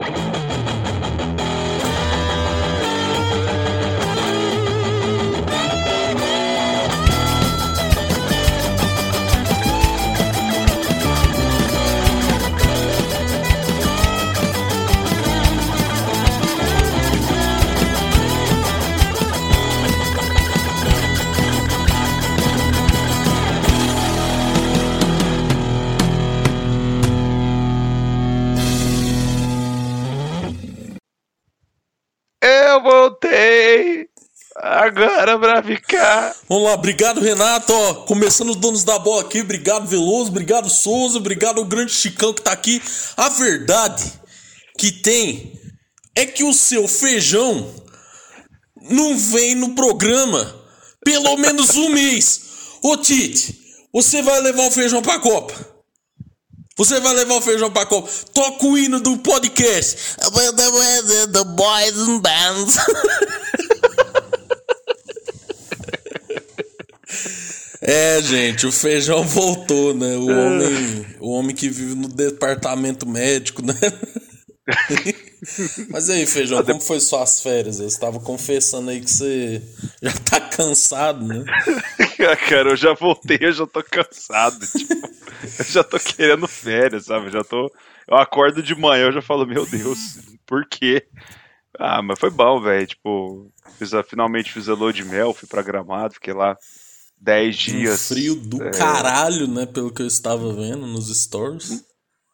Eu voltei! Agora pra ficar. Vamos lá, obrigado Renato, ó, começando os donos da bola aqui, obrigado Veloso, obrigado Souza, obrigado o grande Chicão que tá aqui. A verdade que tem é que o seu feijão não vem no programa pelo menos um mês. Ô Tite, você vai levar o feijão pra Copa? Você vai levar o feijão pra Copa? Toca o hino do podcast. The Boys and Bands. É, gente, o feijão voltou, né? O homem, o homem que vive no departamento médico, né? Mas aí, feijão, como foi suas férias? Você estava confessando aí que você já tá cansado, né? Cara, eu já voltei, eu já tô cansado. Tipo, eu já tô querendo férias, sabe? Eu já tô. Eu acordo de manhã, eu já falo, meu Deus, por quê? Ah, mas foi bom, velho. Tipo, fiz a, finalmente fiz a lua de mel, fui pra gramado, fiquei lá 10 dias. Um frio do é... caralho, né? Pelo que eu estava vendo nos stores.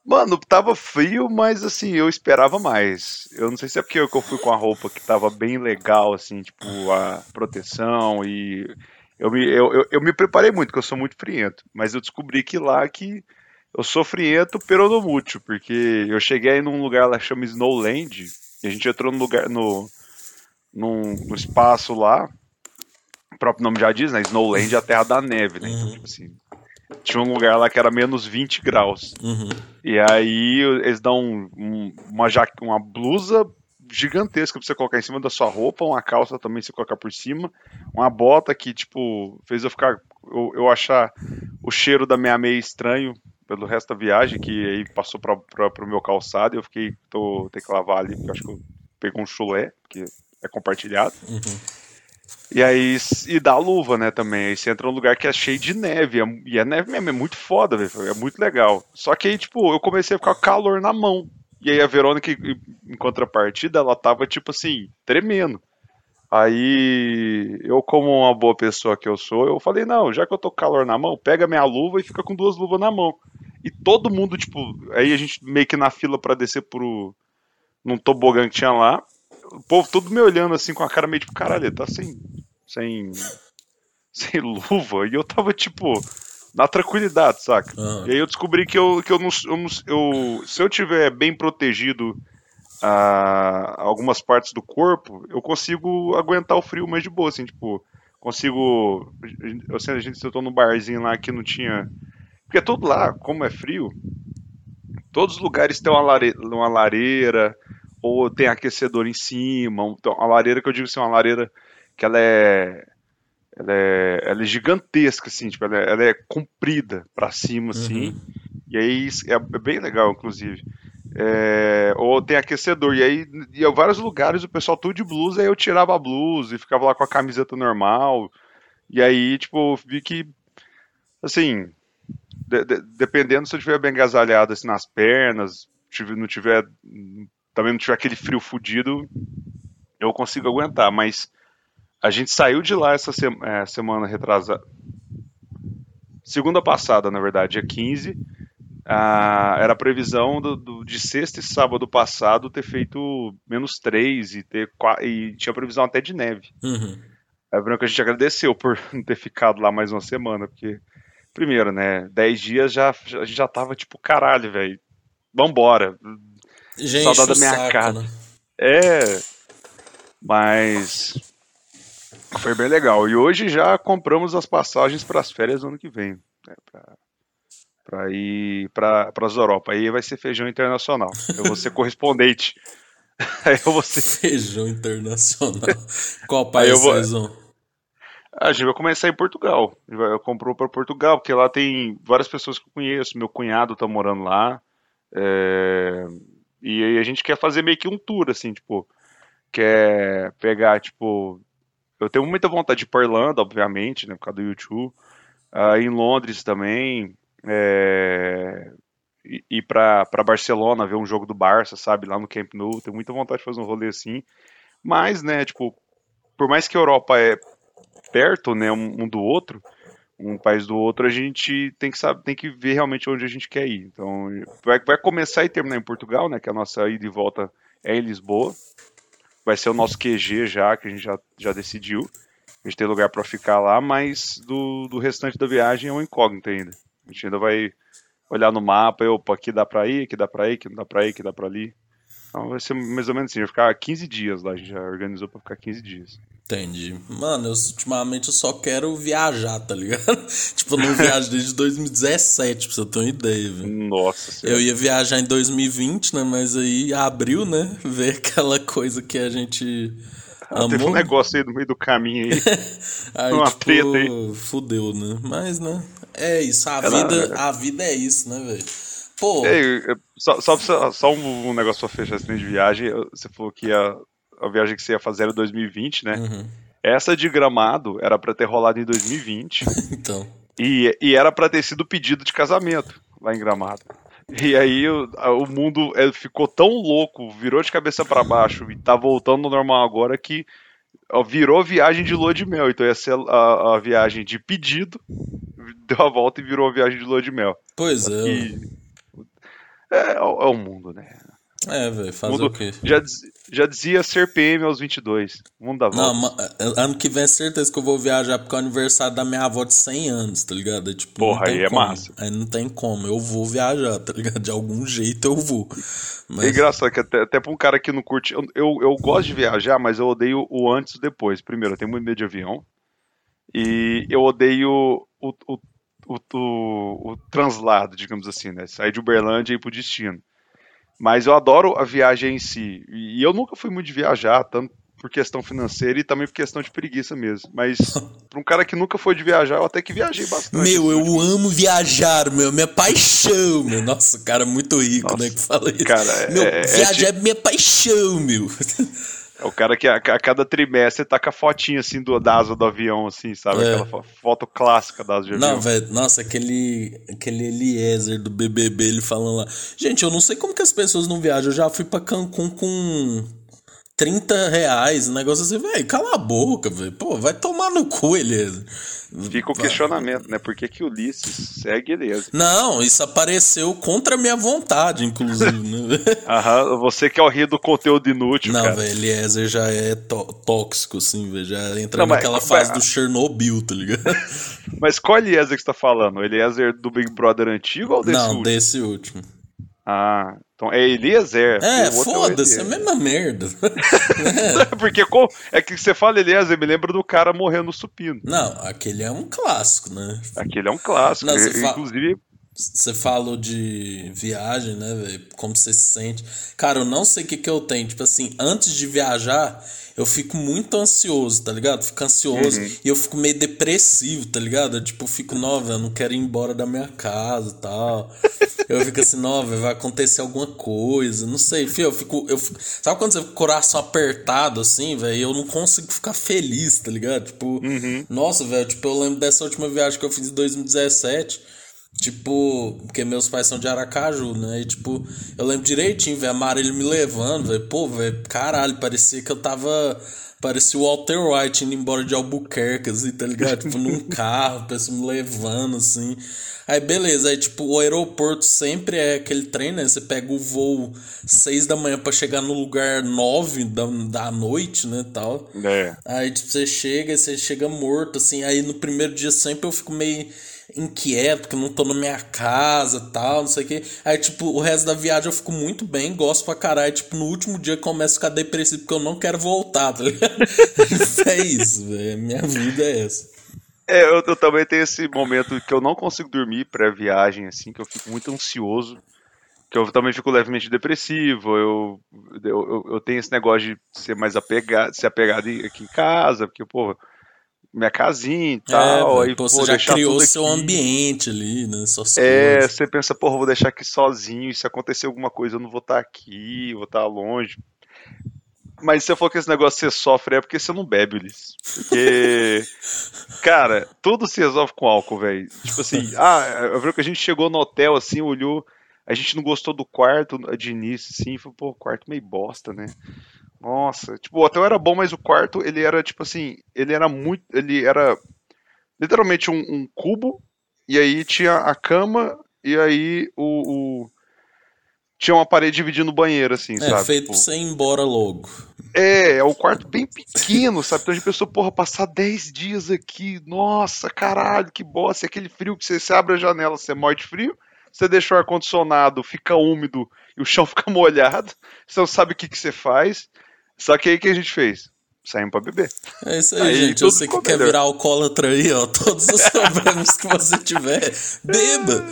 Mano, tava frio, mas assim, eu esperava mais. Eu não sei se é porque eu fui com a roupa que tava bem legal, assim, tipo, a proteção e. Eu me, eu, eu, eu me preparei muito, porque eu sou muito friento. Mas eu descobri que lá que eu sou friento peronomútil, porque eu cheguei aí num lugar lá que chama Snowland, e a gente entrou no lugar, no, num, no espaço lá, o próprio nome já diz, né? Snowland é a terra da neve, né? Então, tipo assim, tinha um lugar lá que era menos 20 graus. Uhum. E aí eles dão um, uma, jaque, uma blusa gigantesca pra você colocar em cima da sua roupa, uma calça também você colocar por cima, uma bota que, tipo, fez eu ficar. Eu, eu achar o cheiro da minha meia estranho pelo resto da viagem, que aí passou pra, pra, pro meu calçado e eu fiquei. Tô, tem que lavar ali, porque eu acho que eu peguei um chulé, que é compartilhado. Uhum. E aí, e dá luva, né, também. Aí você entra num lugar que é cheio de neve. E a neve mesmo é muito foda, velho. É muito legal. Só que aí, tipo, eu comecei a ficar com calor na mão. E aí a Verônica, em contrapartida, ela tava, tipo assim, tremendo. Aí, eu, como uma boa pessoa que eu sou, eu falei, não, já que eu tô com calor na mão, pega minha luva e fica com duas luvas na mão. E todo mundo, tipo, aí a gente meio que na fila para descer pro. num tobogã que tinha lá o povo todo me olhando assim com a cara meio tipo, caralho, tá sem. sem. sem luva. E eu tava tipo. Na tranquilidade, saca? Uhum. E aí eu descobri que eu, que eu não. Eu, não, eu se eu tiver bem protegido a algumas partes do corpo, eu consigo aguentar o frio mais de boa, assim, tipo, consigo. Eu sei, a gente sentou num barzinho lá que não tinha. Porque todo lá, como é frio, todos os lugares têm uma lareira, uma lareira ou tem aquecedor em cima. Então, a lareira que eu digo assim, uma lareira que ela é ela é, ela é gigantesca, assim, tipo, ela é, ela é comprida para cima, assim, Uhum. e aí é, é bem legal, inclusive. É, ou tem aquecedor, e aí em vários lugares o pessoal tudo de blusa, aí eu tirava a blusa e ficava lá com a camiseta normal, e aí, tipo, vi que, assim, de- de- dependendo se eu tiver bem agasalhado assim, nas pernas, tive- não tiver também não tiver aquele frio fudido, eu consigo aguentar. Mas a gente saiu de lá essa se- é, semana retrasada. Segunda passada, na verdade, dia 15. ah, era a previsão do, do- de sexta e sábado passado ter feito menos 3 e, ter, e tinha previsão até de neve. Uhum. É branco a gente agradeceu por não ter ficado lá mais uma semana, porque, primeiro, né, 10 dias já, a gente já tava tipo, caralho, velho, vambora. Já Saudade da minha saco, cara. né? É, mas foi bem legal. E hoje já compramos as passagens para as férias do ano que vem, né, para ir para as Europa. Aí vai ser feijão internacional. Eu vou ser correspondente. Aí eu vou ser. Feijão internacional. Qual Aí país eu vou- vocês vão? A gente vai começar em Portugal. Gente Eu comprou para Portugal, porque lá tem várias pessoas que eu conheço. Meu cunhado tá morando lá. É, E aí a gente quer fazer meio que um tour, assim, tipo, quer pegar, tipo. Eu tenho muita vontade de ir pra Irlanda, obviamente, né, por causa do YouTube. Uh, em Londres também. É, ir para Barcelona, ver um jogo do Barça, sabe, lá no Camp Nou. Tenho muita vontade de fazer um rolê assim. Mas, né, tipo, por mais que a Europa é perto, né, um, um do outro, um país do outro, a gente tem que saber, tem que ver realmente onde a gente quer ir. Então, vai, vai começar e terminar em Portugal, né, que a nossa ida e volta é em Lisboa. Vai ser o nosso QG já, que a gente já, já decidiu. A gente tem lugar para ficar lá, mas do, do restante da viagem é um incógnito ainda. A gente ainda vai olhar no mapa, e, opa, aqui dá pra ir, aqui dá pra ir, aqui não dá pra ir, aqui dá pra ir. Então vai ser mais ou menos assim, vai ficar 15 dias lá, a gente já organizou pra ficar 15 dias. Entendi. Mano, eu, ultimamente eu só quero viajar, tá ligado? tipo, eu não viajo desde 2017, pra você ter uma ideia, velho. Nossa senhora. Eu ia viajar em 2020, né? Mas aí abriu, né? Ver aquela coisa que a gente. Ah, amou. Teve um negócio aí no meio do caminho aí. aí uma tipo, treta aí. Fudeu, né? Mas, né? É isso, a, é vida, a vida é isso, né, velho? Pô. só, só, só um, negócio pra fechar esse de viagem. Você falou que a, a viagem que você ia fazer era 2020, né? Uhum. Essa de gramado era para ter rolado em 2020. então. E, e era para ter sido pedido de casamento lá em Gramado. E aí o, o mundo ficou tão louco, virou de cabeça para baixo e tá voltando ao normal agora que virou viagem de lua de mel. Então ia ser a, a viagem de pedido, deu a volta e virou a viagem de lua de mel. Pois é. E, é, é, o mundo, né? É, velho, fazer mundo, o quê? Já, já dizia ser PM aos 22. Mundo da volta. Não, é, ano que vem é certeza que eu vou viajar porque é o aniversário da minha avó de 100 anos, tá ligado? É, tipo, Porra, aí é como. massa. Aí não tem como. Eu vou viajar, tá ligado? De algum jeito eu vou. Mas... É engraçado que até, até pra um cara que não curte. Eu, eu, eu gosto de viajar, mas eu odeio o antes e o depois. Primeiro, eu tenho muito medo de avião. E eu odeio o, o, o, o, o translado, digamos assim, né? Sair de Uberlândia e ir pro destino. Mas eu adoro a viagem em si. E eu nunca fui muito de viajar, tanto por questão financeira e também por questão de preguiça mesmo. Mas para um cara que nunca foi de viajar, eu até que viajei bastante. Meu, eu amo viajar, meu, minha paixão, meu. Nossa, cara muito rico, Nossa, né, que fala isso. Cara, é, meu, é, viajar é, é minha paixão, meu. É o cara que a, a, cada trimestre tá com a fotinha assim do, da asa do avião, assim, sabe? É. Aquela foto clássica da asa de avião. Não, velho, nossa, aquele, aquele Eliezer do BBB, ele falando lá. Gente, eu não sei como que as pessoas não viajam. Eu já fui pra Cancún com 30 reais, um negócio assim, velho, cala a boca, velho. Pô, vai tomar no cu, Eliezer. Fica o questionamento, né? Por que, que Ulisses segue Eliezer? Não, isso apareceu contra a minha vontade, inclusive, né? Aham, você que é o rio do conteúdo inútil, Não, velho, Eliezer já é tóxico, assim, velho. Já entra Não, naquela mas, fase mas... do Chernobyl, tá ligado? Mas qual Eliezer que você tá falando? O Eliezer do Big Brother antigo ou desse Não, último? desse último. Ah, então é Eliezer. É, foda-se, é a mesma merda. é. Porque é que você fala Eliezer, me lembra do cara morrendo no supino. Não, aquele é um clássico, né? Aquele é um clássico. Não. Inclusive. Você falou de viagem, né, velho? Como você se sente. Cara, eu não sei o que, que eu tenho. Tipo assim, antes de viajar, eu fico muito ansioso, tá ligado? Fico ansioso uhum. e eu fico meio depressivo, tá ligado? Eu, tipo, fico, nova, eu não quero ir embora da minha casa e tal. eu fico assim, nova, vai acontecer alguma coisa, não sei, filho, eu fico, eu fico, sabe quando você fica com o coração apertado assim, velho? Eu não consigo ficar feliz, tá ligado? Tipo, uhum. nossa, velho, tipo, eu lembro dessa última viagem que eu fiz em 2017 Tipo, porque meus pais são de Aracaju, né? E tipo, eu lembro direitinho, velho, a Marília me levando, velho. Pô, velho, caralho, parecia que eu tava. Parecia o Walter White indo embora de Albuquerque, assim, tá ligado? tipo, num carro, pessoa me levando, assim. Aí, beleza, aí, tipo, o aeroporto sempre é aquele trem, né? Você pega o voo seis da manhã para chegar no lugar nove da, da noite, né, tal. É. Aí, tipo, você chega, você chega morto, assim. Aí, no primeiro dia sempre eu fico meio inquieto, porque eu não tô na minha casa tal, não sei o que. Aí, tipo, o resto da viagem eu fico muito bem, gosto pra caralho. Tipo, no último dia eu começo a ficar depressivo porque eu não quero voltar, tá ligado? é isso. Minha vida é essa. É, eu, eu, também tenho esse momento que eu não consigo dormir pré-viagem, assim, que eu fico muito ansioso. Que eu também fico levemente depressivo. Eu, eu, eu tenho esse negócio de ser mais apegado, ser apegado aqui em casa, porque, pô minha casinha e tal. É, aí, pô, pô, você já criou seu aqui. ambiente ali, né? Suas É, coisas. você pensa, porra, vou deixar aqui sozinho, e se acontecer alguma coisa, eu não vou estar aqui, vou estar longe. Mas se você falou que esse negócio você sofre, é porque você não bebe, Ulisses. Porque, cara, tudo se resolve com álcool, velho. Tipo assim, ah, eu vi que a gente chegou no hotel, assim, olhou, a gente não gostou do quarto de início, assim, falou, pô, quarto meio bosta, né? Nossa, tipo, o hotel era bom, mas o quarto, ele era, tipo assim, ele era muito, ele era literalmente um, um cubo, e aí tinha a cama, e aí o, o- tinha uma parede dividindo o banheiro, assim, É, sabe? feito Tipo, pra você ir embora logo. é, é um quarto bem pequeno, sabe? Então a gente pensou, porra, passar 10 dias aqui, nossa, caralho, que bosta, e aquele frio que você, você abre a janela, você morre de frio, você deixa o ar-condicionado, fica úmido e o chão fica molhado, você não sabe o que, que você faz. Só que aí o que a gente fez? Saímos pra beber. É isso aí, Aí gente. tudo Você que quer melhor. virar alcoólatra aí, ó. Todos os problemas que você tiver, beba.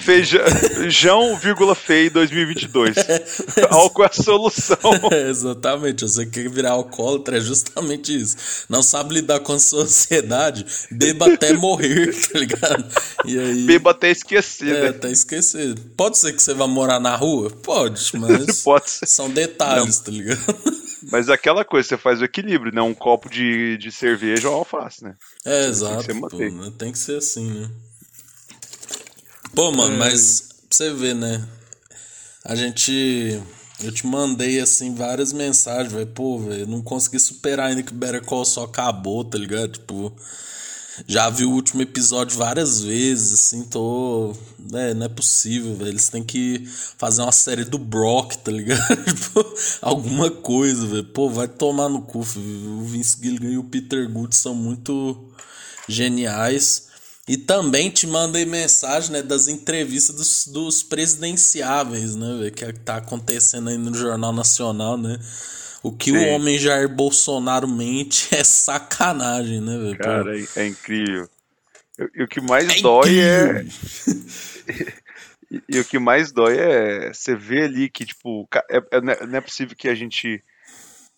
Fe- Feijão, vírgula feio 2022. Álcool é a solução. É, exatamente. Você que quer virar alcoólatra é justamente isso. Não sabe lidar com a sua ansiedade, beba até morrer, tá ligado? E aí. Beba até esquecer, É, né? até esquecer. Pode ser que você vá morar na rua? Pode, mas. Pode ser. São detalhes, tá ligado? Mas é aquela coisa, você faz o equilíbrio, né? Um copo de, de cerveja ou alface, né? É, exato. ser pô, manteiga. né? Tem que ser assim, né? Pô, mano, É. mas pra você ver, né? A gente. Eu te mandei, assim, várias mensagens, velho. Pô, velho, eu não consegui superar ainda que o Better Call só acabou, tá ligado? Tipo. Já vi o último episódio várias vezes, assim, tô. É, não é possível, velho. Eles têm que fazer uma série do Brock, tá ligado? Tipo, alguma coisa, velho. Pô, vai tomar no cu, filho. O Vince Gilligan e o Peter Good são muito geniais. E também te mandei mensagem, né, das entrevistas dos, dos presidenciáveis, né, velho, que tá acontecendo aí no Jornal Nacional, né? O que o Sim. homem Jair Bolsonaro mente é sacanagem, né, velho? Cara, é, é incrível. E, e o que mais é dói é. incrível. E, e o que mais dói é você ver ali que, tipo, é- é- não é não é possível que a gente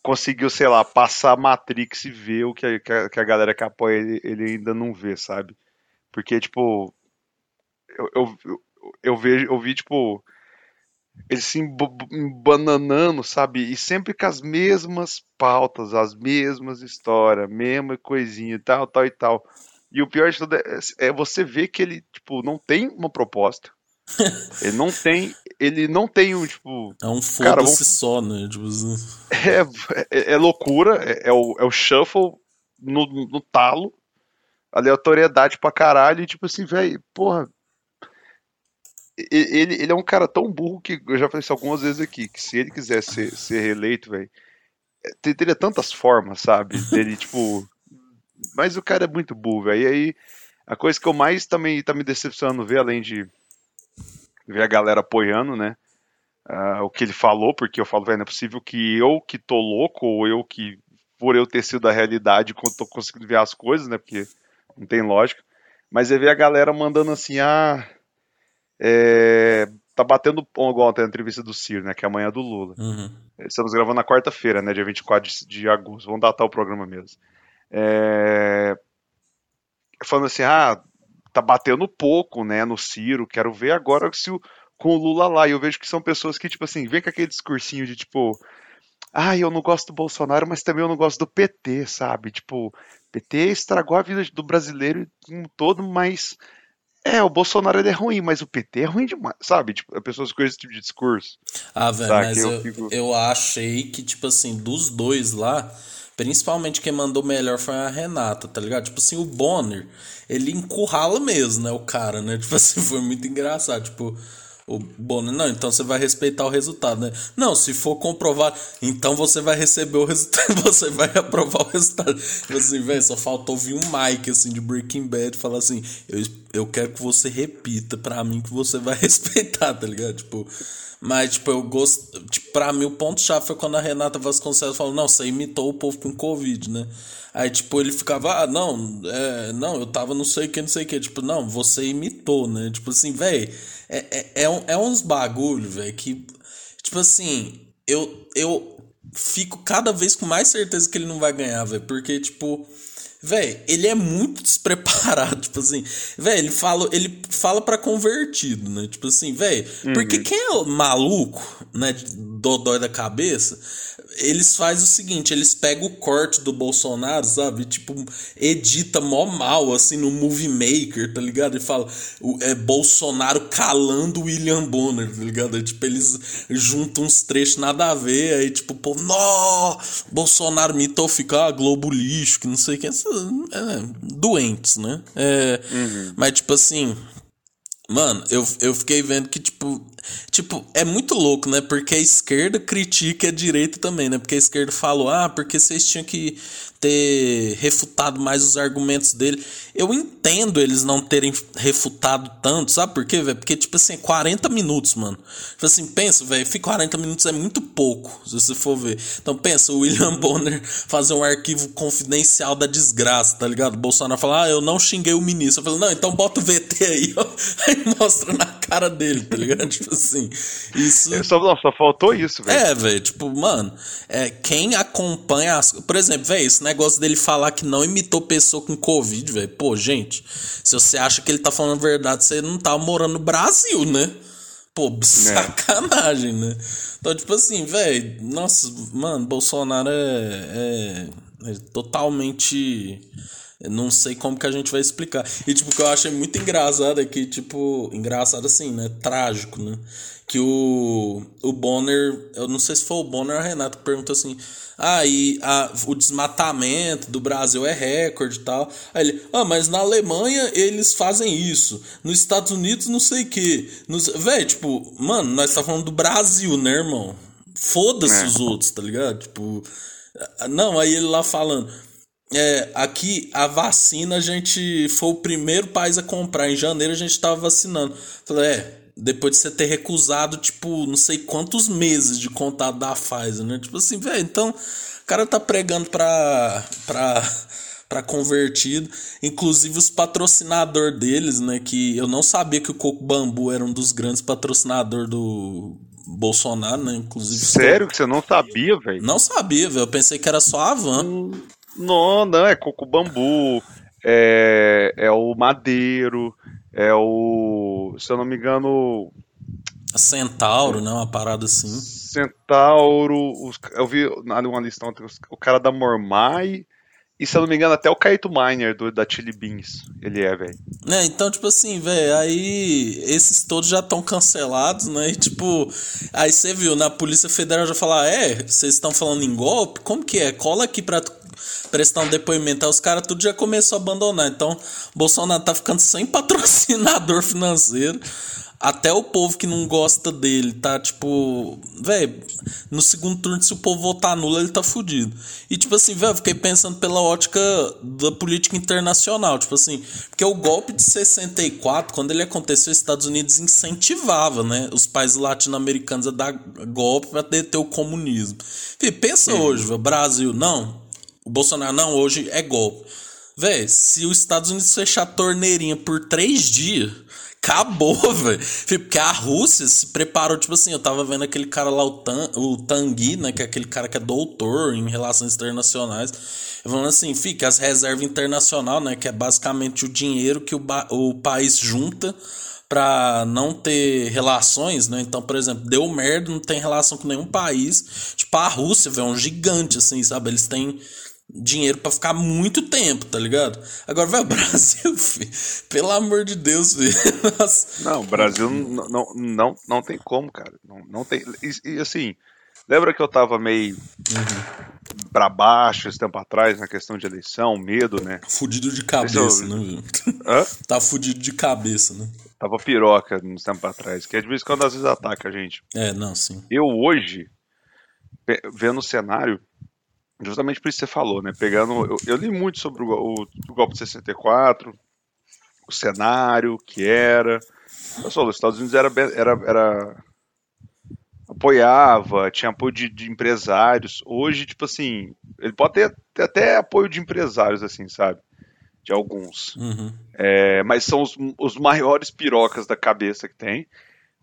conseguiu, sei lá, passar a Matrix e ver o que a, que a- que a galera que apoia ele, ele ainda não vê, sabe? Porque, tipo, eu, eu, eu, eu vejo, eu vi, tipo, eles se embananando, sabe? E sempre com as mesmas pautas, as mesmas histórias, mesma coisinha e tal, tal e tal. E o pior de tudo é, é você ver que ele, tipo, não tem uma proposta. Ele não tem, ele não tem um, tipo, É um foda-se só, né? Tipo, assim, é, é, é loucura, é, é o, é o shuffle no, no talo, aleatoriedade pra caralho, e tipo assim, velho, porra. Ele, ele é um cara tão burro que eu já falei isso algumas vezes aqui, que se ele quiser ser, ser reeleito, velho, é, te- teria tantas formas, sabe? Dele, tipo. Mas o cara é muito burro, velho. E aí, a coisa que eu mais também tá me decepcionando ver, além de ver a galera apoiando, né? ah, o que ele falou, porque eu falo, velho, não é possível que eu que tô louco, ou eu que, por eu ter sido a realidade, quando tô conseguindo ver as coisas, né? Porque não tem lógica. Mas é ver a galera mandando assim, ah. É, tá batendo igual ontem a entrevista do Ciro, né? Que é amanhã do Lula. uhum. Estamos gravando na quarta-feira, né? Dia 24 de, de agosto. Vamos datar o programa mesmo. É, Falando assim, ah, tá batendo pouco, né? No Ciro. Quero ver agora se o... com o Lula lá. E eu vejo que são pessoas que, tipo assim, vem com aquele discursinho de tipo. Ah, eu não gosto do Bolsonaro, mas também eu não gosto do PT, sabe? Tipo, PT estragou a vida do brasileiro como um todo, mas. É, o Bolsonaro ele é ruim, mas o PT é ruim demais, sabe? Tipo, as pessoas com esse tipo de discurso. Ah, velho, Saca, mas eu eu, fico- eu achei que, tipo assim, dos dois lá, principalmente quem mandou melhor foi a Renata, tá ligado? Tipo assim, o Bonner, ele encurrala mesmo, né, o cara, né? Tipo assim, foi muito engraçado, tipo... O Bonner, não, então você vai respeitar o resultado, né? Não, se for comprovado, então você vai receber o resultado, você vai aprovar o resultado. Tipo assim, velho, só faltou vir um Mike, assim, de Breaking Bad falar assim: eu, eu quero que você repita pra mim que você vai respeitar, tá ligado? Tipo, mas, tipo, eu gosto. Tipo, pra mim, o ponto-chave foi quando a Renata Vasconcelos falou: não, você imitou o povo com Covid, né? Aí, tipo, ele ficava, ah, não, é, não, eu tava não sei o que, não sei o que. Tipo, não, você imitou, né? Tipo assim, velho, é, é, é, um- é uns bagulho, velho, que, tipo assim, eu, eu fico cada vez com mais certeza que ele não vai ganhar, velho, porque, tipo, Velho, ele é muito despreparado, tipo assim. Velho, ele fala, ele fala para convertido, né? Tipo assim, velho, uhum. porque quem é maluco, né, dodói da cabeça, eles fazem o seguinte, eles pegam o corte do Bolsonaro, sabe? Tipo, edita mó mal, assim, no Movie Maker, tá ligado? E fala, o, é Bolsonaro calando William Bonner, tá ligado? Aí, tipo, eles juntam uns trechos nada a ver, aí, tipo, pô, nó, Bolsonaro mitou ficar ah, Globo lixo, que não sei quem, é, doentes, né? É, uhum. Mas, tipo assim, Mano, eu, eu fiquei vendo que, tipo, tipo, é muito louco, né? Porque a esquerda critica a direita também, né? Porque a esquerda falou, ah, porque vocês tinham que ter refutado mais os argumentos dele. Eu entendo eles não terem refutado tanto, sabe por quê, velho? Porque, tipo assim, 40 minutos, mano. Tipo assim, pensa, velho, 40 minutos é muito pouco, se você for ver. Então pensa, o William Bonner fazer um arquivo confidencial da desgraça, tá ligado? O Bolsonaro fala, ah, eu não xinguei o ministro. Eu falei, não, então bota o VT aí, ó. Aí mostra na cara dele, tá ligado? tipo assim, isso... É, só, não, só faltou isso, velho. É, velho, tipo, mano, é, quem acompanha as... Por exemplo, velho, isso negócio dele falar que não imitou pessoa com Covid, velho. Pô, gente, se você acha que ele tá falando a verdade, você não tá morando no Brasil, né? Pô, é. sacanagem, né? Então, tipo assim, velho, nossa, mano, Bolsonaro é, é, é totalmente. Não sei como que a gente vai explicar. E, tipo, o que eu achei muito engraçado é que, tipo, engraçado assim, né? Trágico, né? Que o, o Bonner, eu não sei se foi o Bonner ou a Renato que perguntou assim: ah, e a, o desmatamento do Brasil é recorde e tal. Aí ele, ah, mas na Alemanha eles fazem isso. Nos Estados Unidos não sei o que. Véi, tipo, mano, nós tá falando do Brasil, né, irmão? Foda-se é. os outros, tá ligado? Tipo. Não, aí ele lá falando. É, aqui a vacina a gente foi o primeiro país a comprar. Em janeiro a gente tava vacinando. Falei, é, depois de você ter recusado, tipo, não sei quantos meses de contato da Pfizer, né? Tipo assim, velho, então o cara tá pregando pra, pra, pra convertido. Inclusive os patrocinadores deles, né? Que eu não sabia que o Coco Bambu era um dos grandes patrocinadores do Bolsonaro, né? Inclusive. Sério que você não sabia, velho? Não sabia, velho. Eu pensei que era só a Van. Hum, não, não, é Coco Bambu, é, é o Madeiro. É o. Se eu não me engano. Centauro, né? Uma parada assim. Centauro. Os, eu vi uma lista ontem, o cara da Mormai. E se eu não me engano, até o Kaito Miner do, da Chili Beans. Ele é, velho. É, então, tipo assim, velho, aí esses todos já estão cancelados, né? E, tipo, aí você viu, na Polícia Federal já falar, é, vocês estão falando em golpe? Como que é? Cola aqui pra prestar um depoimento. Aí os caras tudo já começou a abandonar. Então, Bolsonaro tá ficando sem patrocinador financeiro. Até o povo que não gosta dele tá tipo. Velho, no segundo turno, se o povo votar nulo, ele tá fudido. E tipo assim, velho, fiquei pensando pela ótica da política internacional. Tipo assim, porque o golpe de 64, quando ele aconteceu, os Estados Unidos incentivava, né? Os países latino-americanos a dar golpe pra deter o comunismo. Fih, pensa uhum. hoje, véio, Brasil, não. O Bolsonaro, não, hoje é golpe. Véi, se os Estados Unidos fechar a torneirinha por três dias, acabou, velho. Porque a Rússia se preparou, tipo assim, eu tava vendo aquele cara lá, o, Tan, o Tanguy, né, que é aquele cara que é doutor em relações internacionais, falando assim, fica as reservas internacional, né, que é basicamente o dinheiro que o, o país junta para não ter relações, né? Então, por exemplo, deu merda, não tem relação com nenhum país. Tipo, a Rússia, velho, é um gigante, assim, sabe? Eles têm dinheiro para ficar muito tempo, tá ligado? Agora, vai o Brasil, filho. Pelo amor de Deus, filho. Não, o Brasil não, não, não, não tem como, cara. Não, não tem. E, e assim, lembra que eu tava meio uhum. pra baixo esse tempo atrás na questão de eleição, medo, né? Fudido de cabeça, eu... né? Hã? Tá fudido de cabeça, né? Tava piroca uns tempos atrás, que é de vez em quando às vezes ataca a gente. É, não, sim. Eu hoje, vendo o cenário, justamente por isso que você falou, né? Pegando. Eu, eu li muito sobre o, o, o, golpe de 64, o cenário, o que era. Só, os Estados Unidos era, era, era apoiava, tinha apoio de, de, empresários. Hoje, tipo assim, ele pode ter, ter, até apoio de empresários, assim, sabe? De alguns. Uhum. É, mas são os, os maiores pirocas da cabeça que tem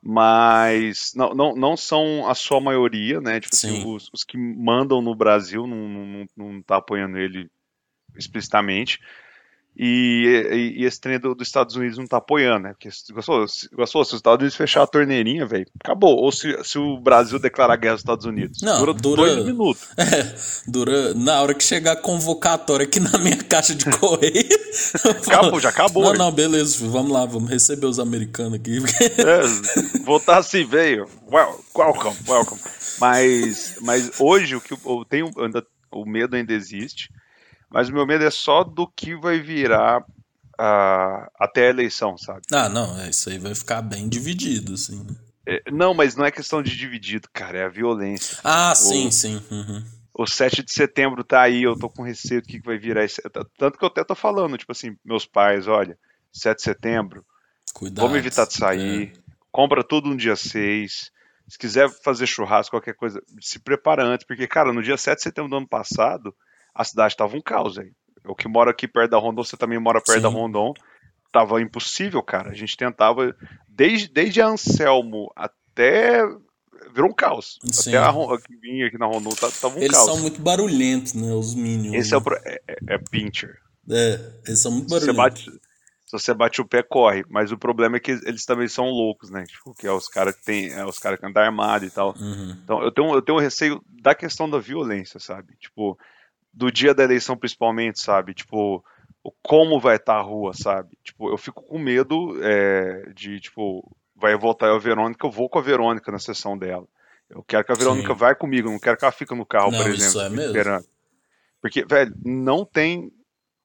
mas não, não, não são a sua maioria, né? Tipo assim, os, os, que mandam no Brasil não, não, não tá apoiando ele explicitamente. E, e, e esse trem do, dos Estados Unidos não tá apoiando, né? Porque gostou, se, gostou, se os Estados Unidos fechar a torneirinha, velho, acabou. Ou se, se o Brasil declarar guerra aos Estados Unidos. Não, dura, dura- dois minutos. É, dura. Na hora que chegar a convocatória aqui na minha caixa de correio. Acabou, já acabou, Não, não, beleza, vamos lá, vamos receber os americanos aqui. É, voltar assim, veio. Well, welcome, welcome. Mas, mas hoje o que eu tenho ainda o medo ainda existe, mas o meu medo é só do que vai virar ah, até a eleição, sabe? ah, não, é, isso aí vai ficar bem dividido, assim. né? É, não, mas não é questão de dividido, cara, é a violência. Ah, sim, sim. uhum. O 7 de setembro tá aí, eu tô com receio do que que vai virar esse. Tanto que eu até tô falando, tipo assim, meus pais, olha, 7 de setembro, Cuidado. Vamos evitar de sair. É. Compra tudo no dia 6. Se quiser fazer churrasco, qualquer coisa, se prepara antes. Porque, cara, no dia 7 de setembro do ano passado, a cidade tava um caos aí. Eu que moro aqui perto da Rondon, você também mora perto Sim. da Rondon. Tava impossível, cara. A gente tentava, desde, desde a Anselmo até. Virou um caos. Sim. Até a que vinha aqui na Rondon, tá- tava um Eles caos. são muito barulhentos, né? Os Minions. Esse é o pro- é, é, é pincher. É, eles são muito Se você, barulhentos. bate, se você bate o pé, corre. Mas o problema é que eles também são loucos, né? Tipo, que é os caras que tem. É os caras que andam armados e tal. Uhum. Então eu tenho, eu tenho receio da questão da violência, sabe? Tipo, do dia da eleição principalmente, sabe? Tipo, como vai estar a rua, sabe? Tipo, eu fico com medo é, de, tipo, vai voltar eu a Verônica, eu vou com a Verônica na sessão dela. Eu quero que a Verônica Sim. vai comigo, eu não quero que ela fique no carro, Não, por isso exemplo, é me mesmo. esperando. Porque, velho, não tem.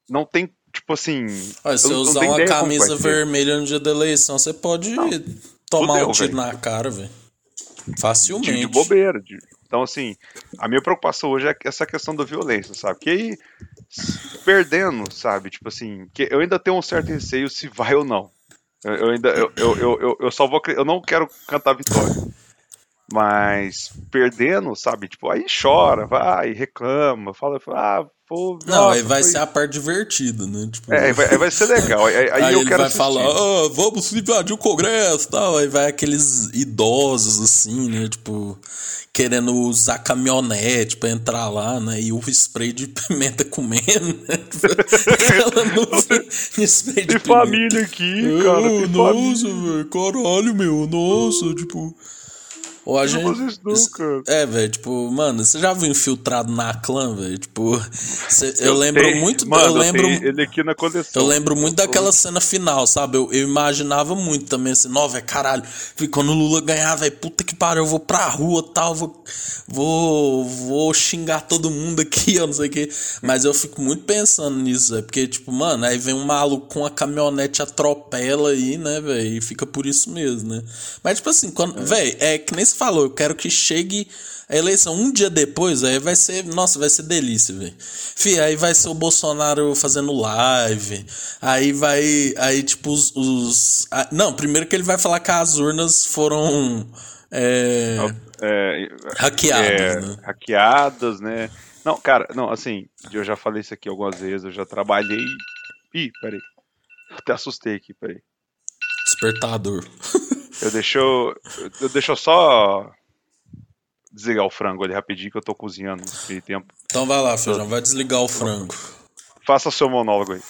Não tem, tipo assim. Olha, se eu não usar uma camisa vermelha no dia da eleição, você pode tomar fudeu, um tiro velho. na cara, velho. de, Facilmente. de bobeira. de- Então, assim, a minha preocupação hoje é essa questão da violência, sabe? Que aí, perdendo, sabe? Tipo assim, que eu ainda tenho um certo receio se vai ou não. Eu, eu ainda, eu, eu, eu, eu- só vou, eu não quero cantar vitória. Mas perdendo, sabe? Tipo, aí chora, vai, reclama, fala, ah, pô, Não, nossa, aí vai foi- ser a parte divertida, né? Tipo, É, aí vai, vai ser legal. Aí, aí Aí, eu ele quero vai assistir. falar, ah, vamos invadir o Congresso e tal. Aí vai aqueles idosos, assim, né? Tipo, querendo usar caminhonete pra entrar lá, né? E o spray de pimenta comendo, né? Tipo, de spray de pimenta. família aqui, cara. Tem nossa, velho, caralho, meu, nossa, tipo. Ou a gente. isso. É, velho, tipo, mano, você já viu infiltrado na clã, velho? Tipo, cê- eu, lembro tenho- muito. Mano, eu lembro. ele aqui na coleção. Eu lembro muito daquela cena final, sabe? Eu, eu imaginava muito também assim, não, velho, caralho, quando o Lula ganhar, velho, puta que pariu, eu vou pra rua tal, vou, vou, vou xingar todo mundo aqui, eu não sei o quê. Mas eu fico muito pensando nisso, velho, porque, tipo, mano, aí vem um maluco com a caminhonete, atropela aí, né, velho, e fica por isso mesmo, né? Mas, tipo assim, quando, velho, é que nem se falou, eu quero que chegue a eleição um dia depois, aí vai ser, nossa, vai ser delícia, velho. Fih, aí vai ser o Bolsonaro fazendo live, aí vai, aí tipo os, os- ah, não, primeiro que ele vai falar que as urnas foram é, É, hackeadas, é, né? hackeadas, né? Não, cara, não, assim, eu já falei isso aqui algumas vezes, eu já trabalhei. Ih, peraí. Até assustei aqui, peraí. Despertador. Eu deixo. Eu deixo eu só desligar o frango ali rapidinho que eu tô cozinhando nesse tempo. Então vai lá, feijão, vai desligar o frango. Faça seu monólogo aí.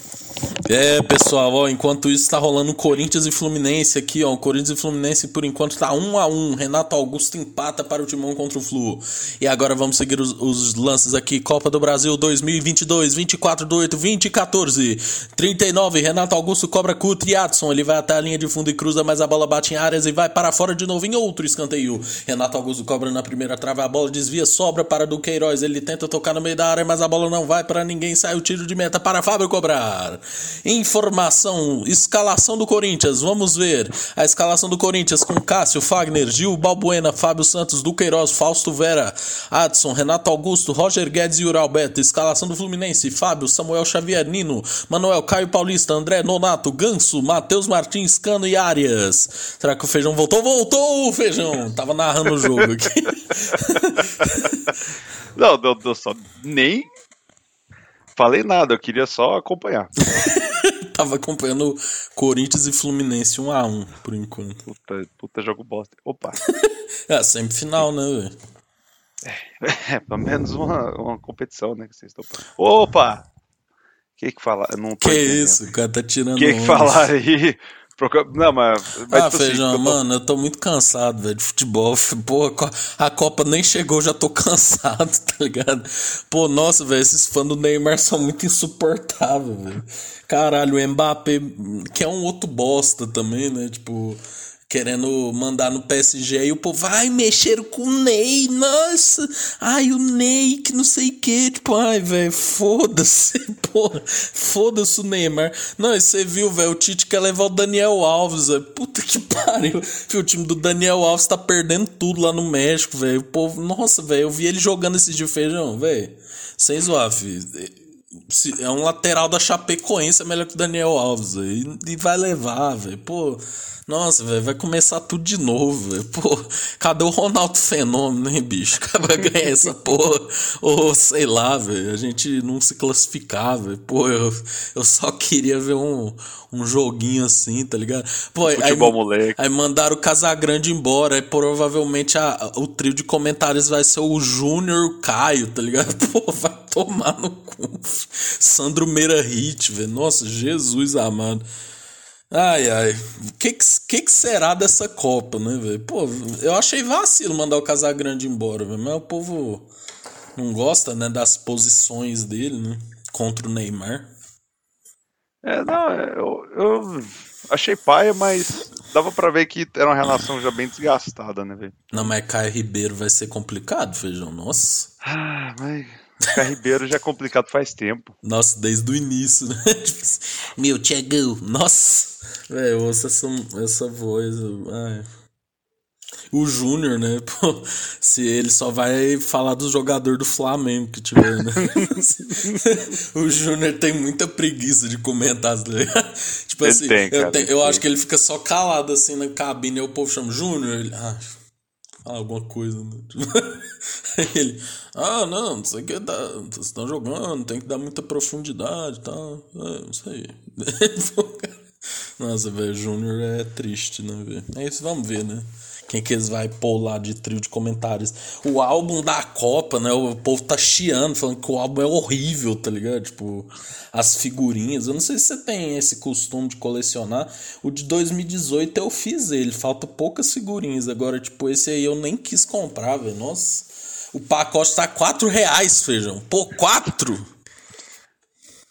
É, pessoal, ó, enquanto isso tá rolando Corinthians e Fluminense aqui, ó. O Corinthians e Fluminense por enquanto tá 1 a 1 Renato Augusto empata para o Timão contra o Flu. E agora vamos seguir os, os lances aqui. Copa do Brasil 2022, 24 do 8, 20 e 14. 39, Renato Augusto cobra com o Triadson. Ele vai até a linha de fundo e cruza, mas a bola bate em áreas e vai para fora de novo em outro escanteio. Renato Augusto cobra na primeira trave, a bola desvia, sobra para Duqueiroz. Ele tenta tocar no meio da área, mas a bola não vai para ninguém. Sai o tiro de para Fábio cobrar. Informação, escalação do Corinthians. Vamos ver a escalação do Corinthians com Cássio, Fagner, Gil, Balbuena, Fábio Santos, Duqueiroz, Fausto Vera, Adson, Renato Augusto, Roger Guedes e Uralberto. Escalação do Fluminense: Fábio, Samuel Xavier, Nino, Manuel Caio Paulista, André Nonato, Ganso, Matheus Martins, Cano e Arias. Será que o Feijão voltou? Voltou o Feijão! Tava narrando o jogo aqui. Não, não, não, só nem falei nada, eu queria só acompanhar. Tava acompanhando Corinthians e Fluminense 1 a 1 por enquanto. Puta, puta jogo bosta. Opa. É, semifinal, né, velho? É, pelo menos uma, uma competição, né? Que vocês estão. Opa! que que fala? Não que isso, o cara tá tirando. O que que falar aí? Não, mas. mas ah, tipo feijão, assim, eu tô- mano, eu tô muito cansado, velho, de futebol. Pô, a Copa nem chegou, já tô cansado, tá ligado? Pô, nossa, velho, esses fãs do Neymar são muito insuportáveis, velho. Caralho, o Mbappé, que é um outro bosta também, né? Tipo, querendo mandar no PSG e o povo, vai, mexeram com o Ney, nossa, ai, o Ney, que não sei o que, tipo, ai, velho, foda-se, porra, foda-se o Neymar. Não, e você viu, velho, o Tite quer levar o Daniel Alves, velho, puta que pariu, o time do Daniel Alves tá perdendo tudo lá no México, velho, o povo, nossa, velho, eu vi ele jogando esse de feijão, velho, sem zoar, filho. Se- É um lateral da Chapecoense, é melhor que o Daniel Alves. E vai levar, velho. Pô, nossa, velho, vai começar tudo de novo, velho. Pô, cadê o Ronaldo Fenômeno, hein, bicho? Vai ganhar essa porra. Ou sei lá, velho. A gente não se classificar, velho. Pô, eu, eu só queria ver um, um joguinho assim, tá ligado? Pô, aí- Futebol moleque. Aí mandaram o Casagrande embora. Aí provavelmente a- a- o trio de comentários vai ser o Júnior Caio, tá ligado? Pô, vai tomar no cu. Sandro Meira Hit, velho. Nossa, Jesus amado. Ai, ai. O que, que, que será dessa Copa, né, velho? Pô, eu achei vacilo mandar o Casagrande embora, velho. Mas o povo não gosta, né, das posições dele, né? Contra o Neymar. É, não, eu, eu achei paia, mas dava pra ver que era uma relação já bem desgastada, né, velho? Não, mas Caio Ribeiro vai ser complicado, feijão. Nossa. Ah, mas ficar Ribeiro já é complicado faz tempo. Nossa, desde o início, né? Tipo assim, Meu, Thiagão, nossa. Velho, eu ouço essa, essa voz. Ai. O Júnior, né? Pô, se ele só vai falar do jogador do Flamengo que tiver, né? o Júnior tem muita preguiça de comentar, tá ligado? Tipo Ele assim, tem, eu, cara, te- ele eu tem. acho que ele fica só calado assim na cabine e o povo chama Júnior. Ele, ah, fala alguma coisa, né? Aí ele, ah, não, não sei o que, dá, vocês estão jogando, tem que dar muita profundidade e tal. É, isso aí. Nossa, velho, Júnior é triste, né, velho? É isso, vamos ver, né? Quem que eles vai pôr lá de trio de comentários. O álbum da Copa, né? O povo tá chiando, falando que o álbum é horrível, tá ligado? Tipo, as figurinhas. Eu não sei se você tem esse costume de colecionar. O de 2018 eu fiz ele, falta poucas figurinhas. Agora, tipo, esse aí eu nem quis comprar, velho. Nossa. O pacote tá 4 reais, feijão. Pô, 4?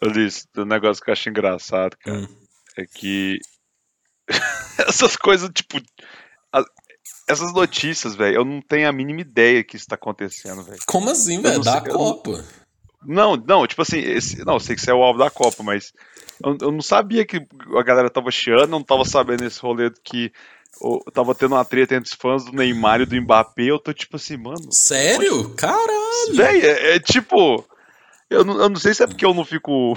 Eu disse, o negócio que eu acho engraçado, cara, Hum. é que essas coisas, tipo, a- essas notícias, velho, eu não tenho a mínima ideia que isso tá acontecendo, velho. Como assim, velho? Da sei, eu não- Copa. Não, não, tipo assim, esse, não, eu sei que isso é o alvo da Copa, mas eu, eu não sabia que a galera tava chiando, não tava sabendo esse rolê que ô, tava tendo uma treta entre os fãs do Neymar e do Mbappé, eu tô tipo assim, mano, Sério? Caralho. Véi, é, é tipo. Eu não, eu não sei se é porque eu não fico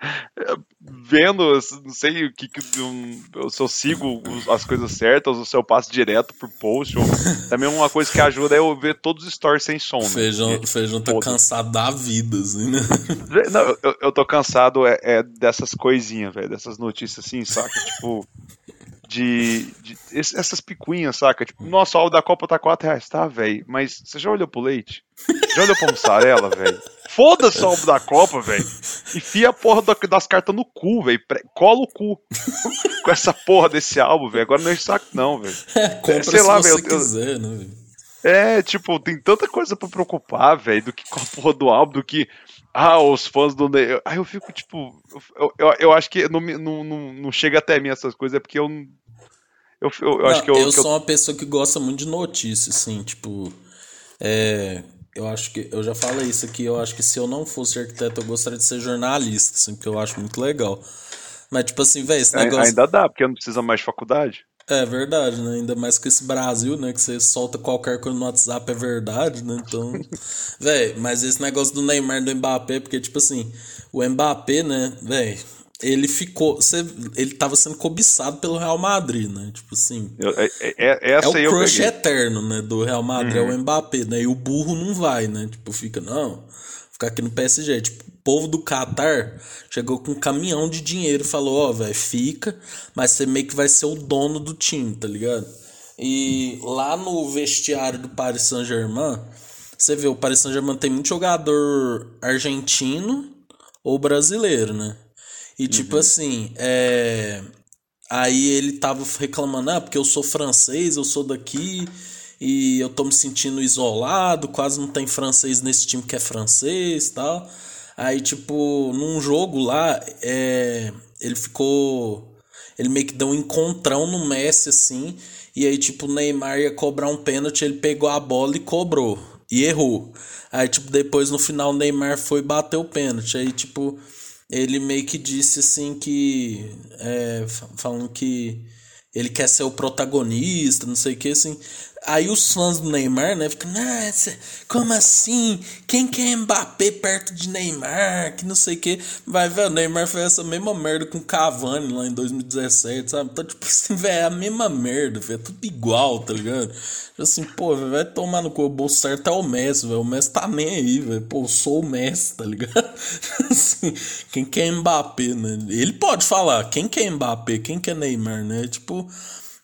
vendo, não sei o que, que eu, se eu sigo as coisas certas, ou se eu passo direto por post. Ou, também uma coisa que ajuda é eu ver todos os stories sem som. Né? Feijão, feijão tá cansado da vida, assim, né? Não, eu, eu tô cansado é, é dessas coisinhas, velho, dessas notícias assim, saca? Tipo, de, de- esse- essas picuinhas, saca? Tipo, nossa, o álbum da Copa tá 4 reais, tá, velho? Mas você já olhou pro leite? Já olhou pra mussarela, velho? Foda-se o álbum da Copa, velho. Enfia a porra da- das cartas no cu, velho. Cola o cu com essa porra desse álbum, velho. Agora não é saco, não, velho. Compra sei se lá, velho, eu- né? velho? É, tipo, tem tanta coisa pra preocupar, velho, do que com a porra do álbum, do que. Ah, os fãs do. Ney- Aí eu fico, tipo. Eu, eu, eu acho que não, não, não, não chega até mim essas coisas, é porque eu. não- Eu, eu, eu acho Não, que eu. eu que eu- sou uma pessoa que gosta muito de notícias, assim, tipo. É. Eu acho que. Eu já falei isso aqui, eu acho que se eu não fosse arquiteto, eu gostaria de ser jornalista, assim, porque eu acho muito legal. Mas, tipo assim, velho, esse negócio. Ainda dá, porque não precisa mais de faculdade. É verdade, né? Ainda mais que esse Brasil, né? Que você solta qualquer coisa no WhatsApp é verdade, né? Então. Véi, mas esse negócio do Neymar e do Mbappé, porque, tipo assim, o Mbappé, né, véi, ele ficou. Você, ele tava sendo cobiçado pelo Real Madrid, né? Tipo assim. Eu- é, é- é- É o crush eterno, né? Do Real Madrid, é o Mbappé, né? E o burro não vai, né? Tipo, fica, não, ficar aqui no PSG. Tipo, povo do Qatar chegou com um caminhão de dinheiro e falou, ó, velho, fica, mas você meio que vai ser o dono do time, tá ligado? E lá no vestiário do Paris Saint-Germain, você vê, o Paris Saint-Germain tem muito jogador argentino, ou brasileiro, né? E tipo Uhum. assim, é... aí ele tava reclamando, ah, porque eu sou francês, eu sou daqui e eu tô me sentindo isolado, quase não tem francês nesse time que é francês e tal. Aí, tipo, num jogo lá, é... ele ficou. Ele meio que deu um encontrão no Messi, assim. E aí, tipo, o Neymar ia cobrar um pênalti, ele pegou a bola e cobrou. E errou. Aí, tipo, depois no final o Neymar foi bater o pênalti. Aí, tipo, ele meio que disse assim que. É, fa- falando que ele quer ser o protagonista, não sei o que, assim. Aí os fãs do Neymar, né, ficam, nossa, como assim? Quem quer Mbappé perto de Neymar? Que não sei o que. Vai ver, o Neymar fez essa mesma merda com o Cavani lá em 2017, sabe? Então, tipo assim, velho, é a mesma merda, velho, é tudo igual, tá ligado? Tipo Assim, pô, velho, vai tomar no cu, o bolso certo é o Messi, velho. O Messi tá nem aí, velho. Pô, eu sou o Messi, tá ligado? assim, quem quer Mbappé, né? Ele pode falar, quem quer Mbappé, quem quer Neymar, né? Tipo,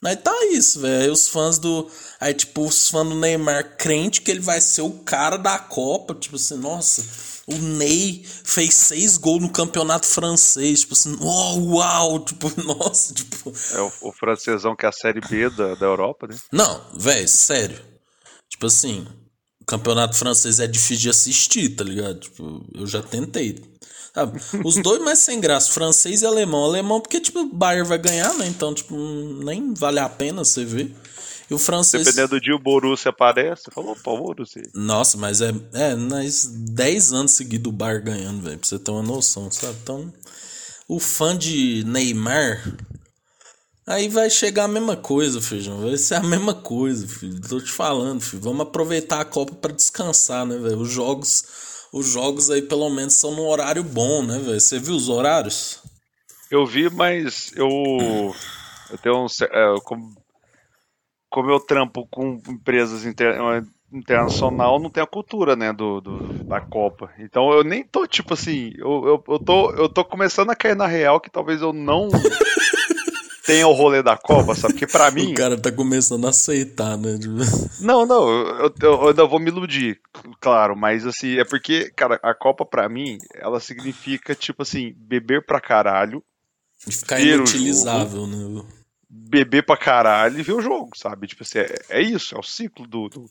Aí tá isso, velho. Os fãs do. Aí, tipo, os fãs do Neymar crente que ele vai ser o cara da Copa. Tipo assim, nossa, o Ney fez seis gols no campeonato francês. Tipo assim, uau, uau. Tipo, nossa, tipo. É o, o francesão que é a Série B da, da Europa, né? Não, velho, sério. Tipo assim, o campeonato francês é difícil de assistir, tá ligado? Tipo, eu já tentei. Sabe? Os dois mais sem graça, francês e alemão. Alemão, porque, tipo, o Bayern vai ganhar, né? Então, tipo, nem vale a pena você ver. E o francês. Dependendo do dia, o Borussia aparece. Falou, pô, Borussia. Nossa, mas é, é mas 10 anos seguidos o Bayern ganhando, velho, pra você ter uma noção, sabe? Então, o fã de Neymar. Aí vai chegar a mesma coisa, feijão. Vai ser a mesma coisa, filho. Tô te falando, filho. Vamos aproveitar a Copa pra descansar, né, velho? Os jogos, os jogos aí pelo menos são num horário bom, né, velho? Você viu os horários? Eu vi, mas eu. Eu tenho um. é, como, como eu trampo com empresas inter, internacional, não tem a cultura, né, do, do- da Copa. Então eu nem tô, tipo assim. Eu, eu, eu, tô, eu tô começando a cair na real que talvez eu não. tenha o rolê da Copa, sabe? Porque pra mim. O cara tá começando a aceitar, né? Tipo, Não, não, eu, eu, ainda vou me iludir, claro, mas assim, é porque, cara, a Copa pra mim, ela significa, tipo assim, beber pra caralho, De ficar inutilizável, né? beber pra caralho e ver o jogo, sabe? Tipo assim, é, é isso, é o ciclo do, do-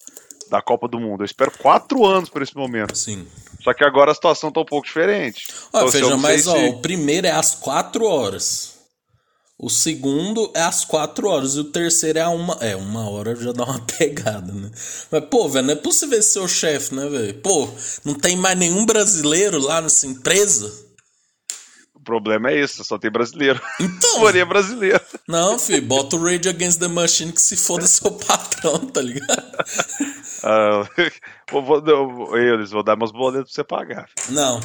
da Copa do Mundo. Eu espero quatro anos por esse momento. Sim. Só que agora a situação tá um pouco diferente. Ó, Então, Feijão, mas ó, se- o primeiro é às 4 horas. O segundo é às 4 horas. E o terceiro é a uma. É, uma hora já dá uma pegada, né? Mas, pô, velho, não é possível esse seu chefe, né, velho? Pô, não tem mais nenhum brasileiro lá nessa empresa? O problema é esse, só tem brasileiro. Então. Maria brasileira. Não, filho, bota o Rage Against the Machine que se foda seu patrão, tá ligado? Ah, vou, vou, eu- eles vão dar meus boletos pra você pagar. Não.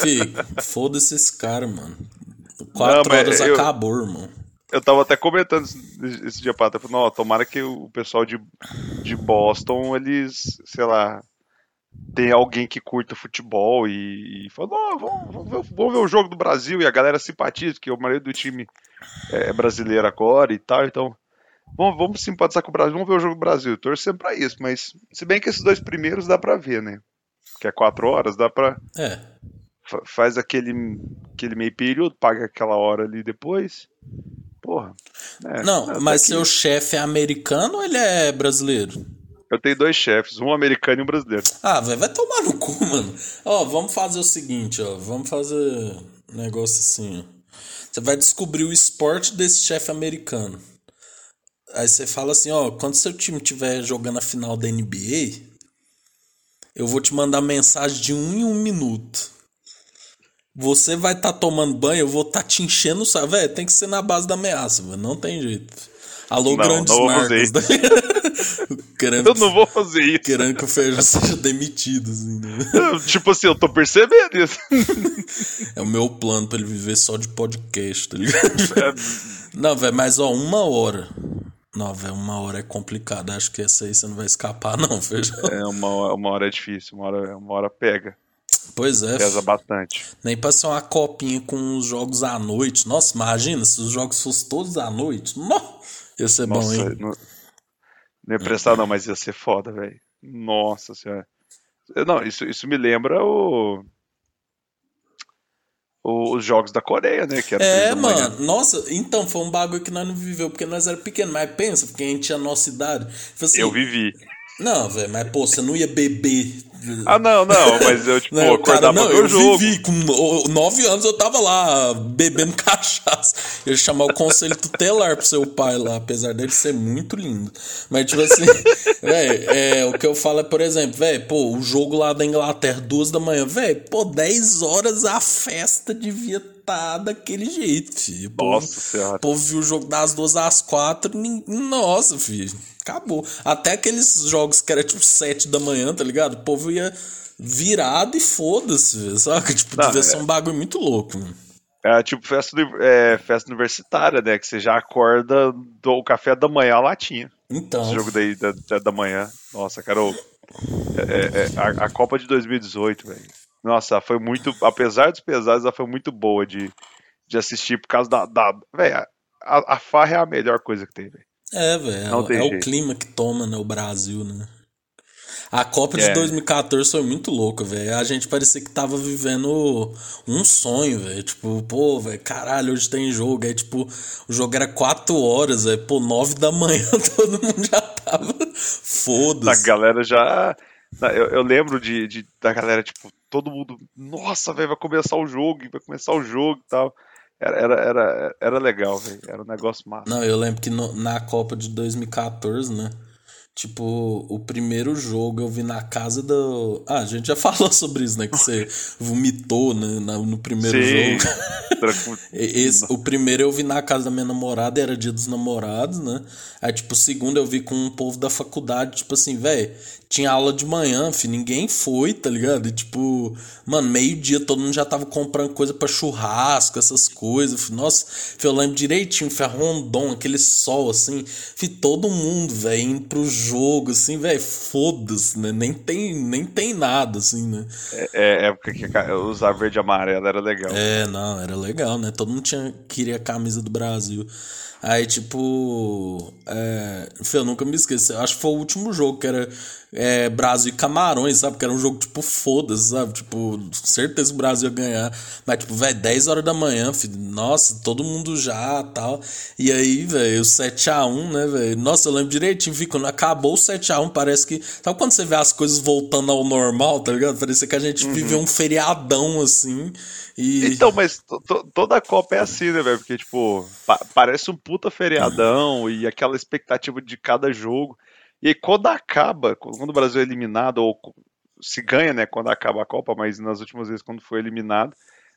Fih, foda-se esse cara, mano. Quatro Não, horas eu- acabou, irmão. Eu tava até comentando esse, esse dia pra trás, falei, não, tomara que o pessoal de, de Boston, eles, sei lá, tem alguém que curta futebol e, e fala, vamos, vamos ver, vamos ver o jogo do Brasil e a galera simpatiza, que o maioria do time é brasileiro agora e tal, então vamos, vamos simpatizar com o Brasil, vamos ver o jogo do Brasil, torcendo pra isso, mas se bem que esses dois primeiros dá pra ver, né? Que é quatro horas, dá pra. É. fa- Faz aquele, aquele meio período, paga aquela hora ali depois. Porra. é, Não, é, mas seu chefe é americano ou ele é brasileiro? Eu tenho dois chefes, um americano e um brasileiro. Ah, velho, vai tomar no cu, mano. Ó, vamos fazer o seguinte, ó. Vamos fazer um negócio assim, ó. Você vai descobrir o esporte desse chefe americano. Aí você fala assim, ó, quando seu time estiver jogando a final da NBA, eu vou te mandar mensagem de um em um minuto. Você vai estar tomando banho, eu vou estar te enchendo o saco. Tem que ser na base da ameaça, velho. Não tem jeito. Alô, Não, grandes não marcas. fazer querendo, Eu não vou fazer isso. querendo que o Feijão seja demitido, assim, né? tipo assim, eu tô percebendo isso. É o meu plano pra ele viver só de podcast, tá ligado? Não, velho, mas ó, uma hora. Não, velho, uma hora é complicado. Acho que essa aí você não vai escapar, não, Feijão. É, uma, hora- uma hora é difícil, uma hora, uma hora pega. Pois é. Pesa bastante. Nem pra ser uma copinha com os jogos à noite. Nossa, imagina se os jogos fossem todos à noite. Nossa, ia ser bom, Nossa, hein? não, não ia prestar não, mas ia ser foda, velho. Nossa senhora. Não, isso, isso me lembra o. os jogos da Coreia, né? Que era é, mano. Nossa, então, foi um bagulho que nós não viveu, porque nós era pequeno. Mas pensa, porque a gente tinha a nossa idade. Assim, eu vivi. Não, velho, mas pô, você não ia beber. Ah, não, não, mas eu, tipo, não, acordava cara, não, eu jogo. vivi, com nove anos eu tava lá bebendo cachaça. Eu ia chamar o conselho tutelar pro seu pai lá, apesar dele ser muito lindo. Mas, tipo assim, velho, é, o que eu falo é, por exemplo, velho, pô, o jogo lá da Inglaterra, duas da manhã, velho, pô, dez horas a festa devia estar tá daquele jeito, filho. Nossa senhora. O povo viu o jogo das duas às quatro, nossa, filho acabou. Até aqueles jogos que era tipo 7 da manhã, tá ligado? O povo ia virado e foda-se, saca? Tipo, Não, devia é... ser um bagulho muito louco, mano. É tipo festa, é, festa universitária, né? Que você já acorda do o café da manhã a latinha. Então. Esse jogo daí da, da manhã. Nossa, cara, é, é, é, a, a, Copa de 2018, velho. Nossa, foi muito. Apesar dos pesados, ela foi muito boa de, de assistir por causa da. da velho, a, a farra é a melhor coisa que tem, velho. É, velho. É, é o clima que toma, né? O Brasil, né? A Copa de 2014 é. foi muito louca, velho. A gente parecia que tava vivendo um sonho, velho. Tipo, pô, velho, caralho, hoje tem jogo. Aí, tipo, o jogo era 4 horas, velho. Pô, 9 da manhã todo mundo já tava. Foda-se. A galera já. Eu, eu lembro de, de, da galera, tipo, todo mundo. Nossa, velho, vai começar o jogo, vai começar o jogo e tal. Era, era, era, era legal, velho. Era um negócio massa. Não, eu lembro que no, na Copa de 2014, né? Tipo, o primeiro jogo eu vi na casa do. Ah, a gente já falou sobre isso, né? Que você vomitou né, no primeiro Sim. jogo. Esse, o primeiro eu vi na casa da minha namorada, era dia dos namorados, né? Aí, tipo, o segundo eu vi com um povo da faculdade, tipo assim, velho, tinha aula de manhã, filho, ninguém foi, tá ligado? E, tipo, mano, meio-dia todo mundo já tava comprando coisa para churrasco, essas coisas. Nossa, eu lembro direitinho, ferrondom, aquele sol, assim. Filho, todo mundo, velho, indo pro jogo, assim, velho, foda-se, né? Nem tem, nem tem nada, assim, né? É, é época que usar verde e amarelo era legal. É, não, era legal, né? Todo mundo tinha, queria a camisa do Brasil. Aí, tipo. É, eu nunca me esqueci. Acho que foi o último jogo que era é, Brasil e Camarões, sabe? Que era um jogo, tipo, foda-se, sabe? Tipo, certeza o Brasil ia ganhar. Mas, tipo, velho, 10 horas da manhã, filho. Nossa, todo mundo já tal. E aí, velho, o 7x1, né, velho? Nossa, eu lembro direitinho, vi, quando acabou o 7x1, parece que. Sabe quando você vê as coisas voltando ao normal, tá ligado? Parecia que a gente uhum. viveu um feriadão assim. E... Então, mas toda a Copa é assim, né, velho? Porque, tipo, pa parece um puta feriadão uhum. e aquela expectativa de cada jogo. E aí, quando acaba, quando o Brasil é eliminado, ou se ganha, né, quando acaba a Copa, mas nas últimas vezes quando foi eliminado,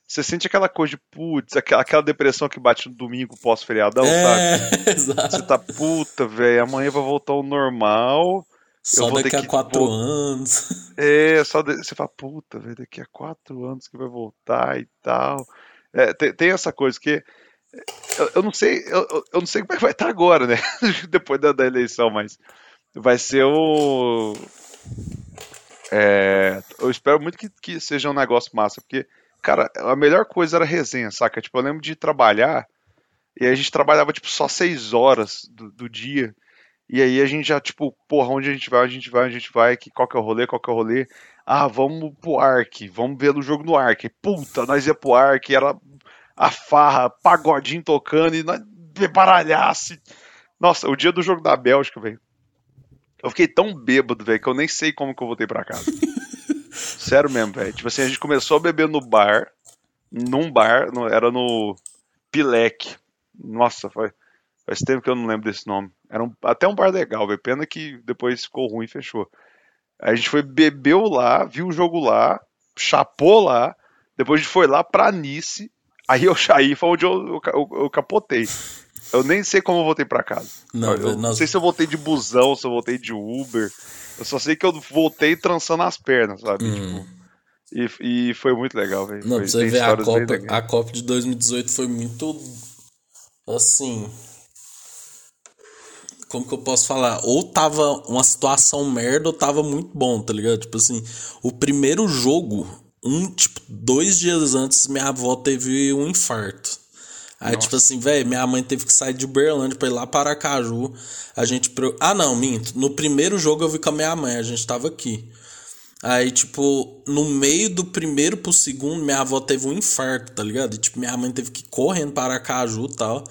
você sente aquela coisa de putz, aquela, aquela depressão que bate no domingo pós-feriadão, é, sabe? Exato. Você tá puta, velho, amanhã vai voltar ao normal. Só daqui a quatro anos. É, só de... você fala, puta, velho, daqui a quatro anos que vai voltar e tal. É, tem, tem, essa coisa que. Eu, eu não sei, eu, eu, não sei como é que vai estar agora, né? Depois da, da eleição, mas vai ser o. É, eu espero muito que, que seja um negócio massa, porque, cara, a melhor coisa era resenha, saca? Tipo, eu lembro de trabalhar, e a gente trabalhava, tipo, só seis horas do, do dia, e aí a gente já, tipo, porra, onde a gente vai, a gente vai, a gente vai, que, qual que é o rolê, qual que é o rolê? Ah, vamos pro Ark, vamos ver o jogo no Ark. Puta, nós ia pro Ark, era a farra, pagodinho tocando, e nós. Nossa, o dia do jogo da Bélgica, velho. Eu fiquei tão bêbado, velho, que eu nem sei como que eu voltei pra casa. Sério mesmo, velho. Tipo assim, a gente começou a beber no bar, num bar, no, era no Pilek. Nossa, foi, faz tempo que eu não lembro desse nome. Era um, até um bar legal, velho. Pena que depois ficou ruim e fechou. A gente foi, bebeu lá, viu o jogo lá, chapou lá, depois a gente foi lá pra Nice, aí eu saí, foi onde eu, eu, eu, eu capotei. Eu nem sei como eu voltei para casa. Não, eu, nós... não sei se eu voltei de busão, se eu voltei de Uber. Eu só sei que eu voltei trançando as pernas, sabe? Hum. Tipo, e, e foi muito legal, velho. Não, pra você ver, a Copa, a Copa de 2018 foi muito. Assim. Como que eu posso falar? Ou tava uma situação merda ou tava muito bom, tá ligado? Tipo assim, o primeiro jogo, um, tipo, dois dias antes, minha avó teve um infarto. Aí, Nossa. tipo assim, velho, minha mãe teve que sair de Uberlândia pra ir lá para Aracaju. A gente. Ah, não, minto. No primeiro jogo eu vi com a minha mãe, a gente tava aqui. Aí, tipo, no meio do primeiro pro segundo, minha avó teve um infarto, tá ligado? E, tipo, minha mãe teve que ir correndo para Aracaju e tal.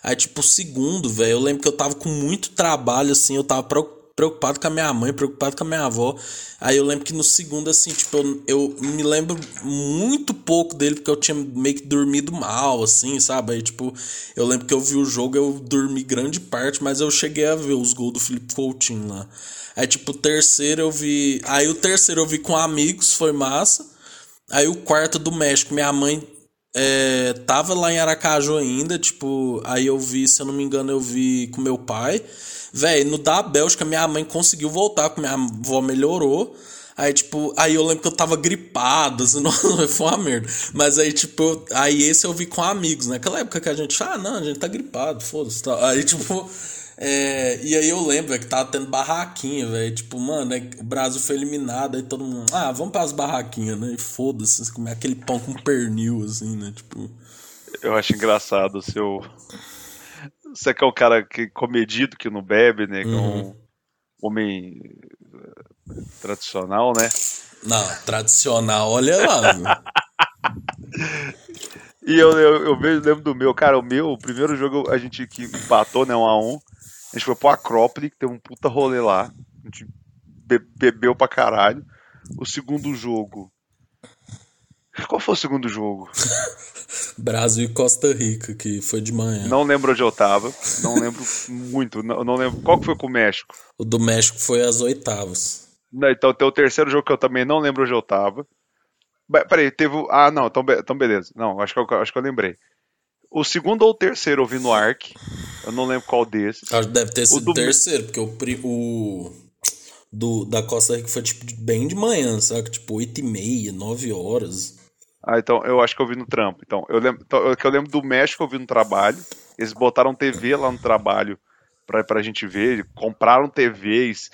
Aí, tipo, o segundo, velho, eu lembro que eu tava com muito trabalho, assim, eu tava preocupado com a minha mãe, preocupado com a minha avó. Aí eu lembro que no segundo, assim, tipo, eu, eu me lembro muito pouco dele, porque eu tinha meio que dormido mal, assim, sabe? Aí, tipo, eu lembro que eu vi o jogo, eu dormi grande parte, mas eu cheguei a ver os gols do Felipe Coutinho lá. Aí, tipo, o terceiro eu vi. Aí o terceiro eu vi com amigos, foi massa. Aí o quarto do México, minha mãe é, tava lá em Aracaju ainda, tipo, aí eu vi, se eu não me engano, eu vi com meu pai. Véi, no da Bélgica, minha mãe conseguiu voltar, com minha avó melhorou. Aí, tipo, aí eu lembro que eu tava gripado, assim, não, foi uma merda. Mas aí, tipo, aí esse eu vi com amigos, naquela época que a gente, ah, não, a gente tá gripado, foda-se. Aí, tipo, é, e aí eu lembro véio, que tava tendo barraquinha, velho. Tipo, mano, é, o Brasil foi eliminado, aí todo mundo. Ah, vamos para as barraquinhas, né? E foda-se, comer aquele pão com pernil, assim, né? Tipo. Eu acho engraçado o seu. Você que é um cara que comedido, que não bebe, né? Que é um uhum. homem eh, tradicional, né? Não, tradicional, olha lá. e eu, eu, eu, lembro do meu, cara, o meu, o primeiro jogo a gente que empatou, né? Um a um. A gente foi pro Acrópole, que tem um puta rolê lá. A gente bebeu pra caralho. O segundo jogo. Qual foi o segundo jogo? Brasil e Costa Rica, que foi de manhã. Não lembro onde eu tava. Não lembro muito. Não, não lembro. Qual que foi com o México? O do México foi às oitavas. Não, então tem o terceiro jogo que eu também não lembro onde eu tava. Peraí, teve. Ah, não, então, então beleza. Não, acho que, eu, acho que eu lembrei. O segundo ou o terceiro eu vi no Ark. Eu não lembro qual desses. Acho que deve ter sido o terceiro, porque o, o do, da Costa Rica foi tipo bem de manhã, sabe? Tipo 8 e meia, 9 horas. Ah, então eu acho que eu vi no trampo. Então, eu lembro, então, eu, eu lembro do México eu vi no trabalho. Eles botaram TV lá no trabalho pra, pra gente ver. Compraram TVs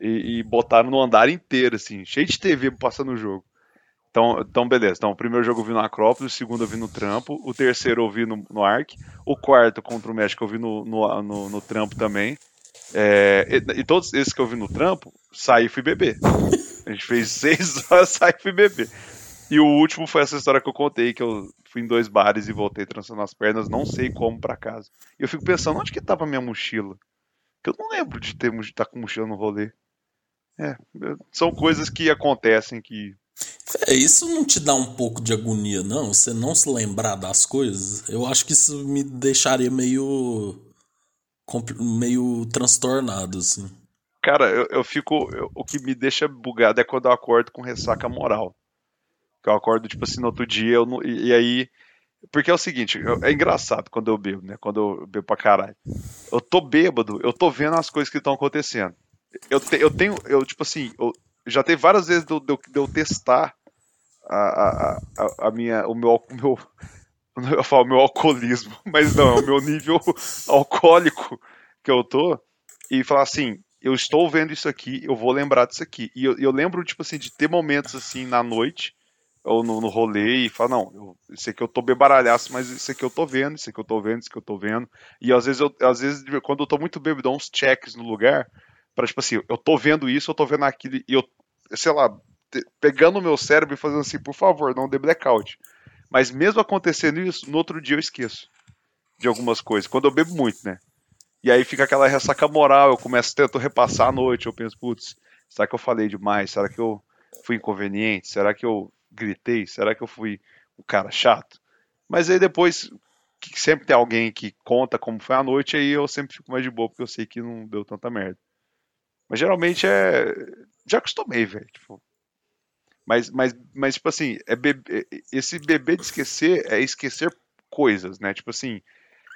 e, e botaram no andar inteiro, assim, cheio de TV passando o jogo. Então, então, beleza. Então, o primeiro jogo eu vi no Acrópolis, o segundo eu vi no Trampo, o terceiro eu vi no, no Arc, o quarto contra o México eu vi no, no, no, no Trampo também. É, e, e, todos esses que eu vi no Trampo, saí e fui beber. A gente fez seis horas, saí e fui beber. E o último foi essa história que eu contei, que eu fui em dois bares e voltei trançando as pernas, não sei como para casa. E eu fico pensando, onde que tava minha mochila? Que eu não lembro de ter estar tá com mochila no rolê. É, são coisas que acontecem que é, isso não te dá um pouco de agonia, não? Você não se lembrar das coisas? Eu acho que isso me deixaria meio. meio transtornado, assim. Cara, eu, eu fico. Eu, o que me deixa bugado é quando eu acordo com ressaca moral. Que eu acordo, tipo assim, no outro dia, eu não, e, e aí. Porque é o seguinte, é engraçado quando eu bebo, né? Quando eu bebo pra caralho. Eu tô bêbado, eu tô vendo as coisas que estão acontecendo. Eu, te, eu tenho, eu, tipo assim, eu, já teve várias vezes de eu, de eu testar a, a, a, a, minha, o meu, meu, eu falo meu alcoolismo, mas não, o meu nível alcoólico que eu tô, e falar assim, eu estou vendo isso aqui, eu vou lembrar disso aqui. E eu, eu lembro, tipo assim, de ter momentos assim na noite, ou no, no rolê, e falar, não, eu, isso aqui eu tô bebaralhaço, mas isso aqui eu tô vendo, isso aqui eu tô vendo, isso aqui eu tô vendo. E às vezes, eu, às vezes quando eu tô muito bêbado, dou uns checks no lugar, para tipo assim, eu tô vendo isso, eu tô vendo aquilo, e eu, sei lá, pegando o meu cérebro e fazendo assim, por favor, não dê blackout. Mas mesmo acontecendo isso, no outro dia eu esqueço de algumas coisas. Quando eu bebo muito, né? E aí fica aquela ressaca moral, eu começo a tentar repassar a noite, eu penso, putz, será que eu falei demais? Será que eu fui inconveniente? Será que eu gritei? Será que eu fui um cara chato? Mas aí depois, que sempre tem alguém que conta como foi a noite, aí eu sempre fico mais de boa, porque eu sei que não deu tanta merda. Mas geralmente é. Já acostumei, velho. Tipo... Mas, mas, mas, tipo assim, é bebê... esse bebê de esquecer é esquecer coisas, né? Tipo assim,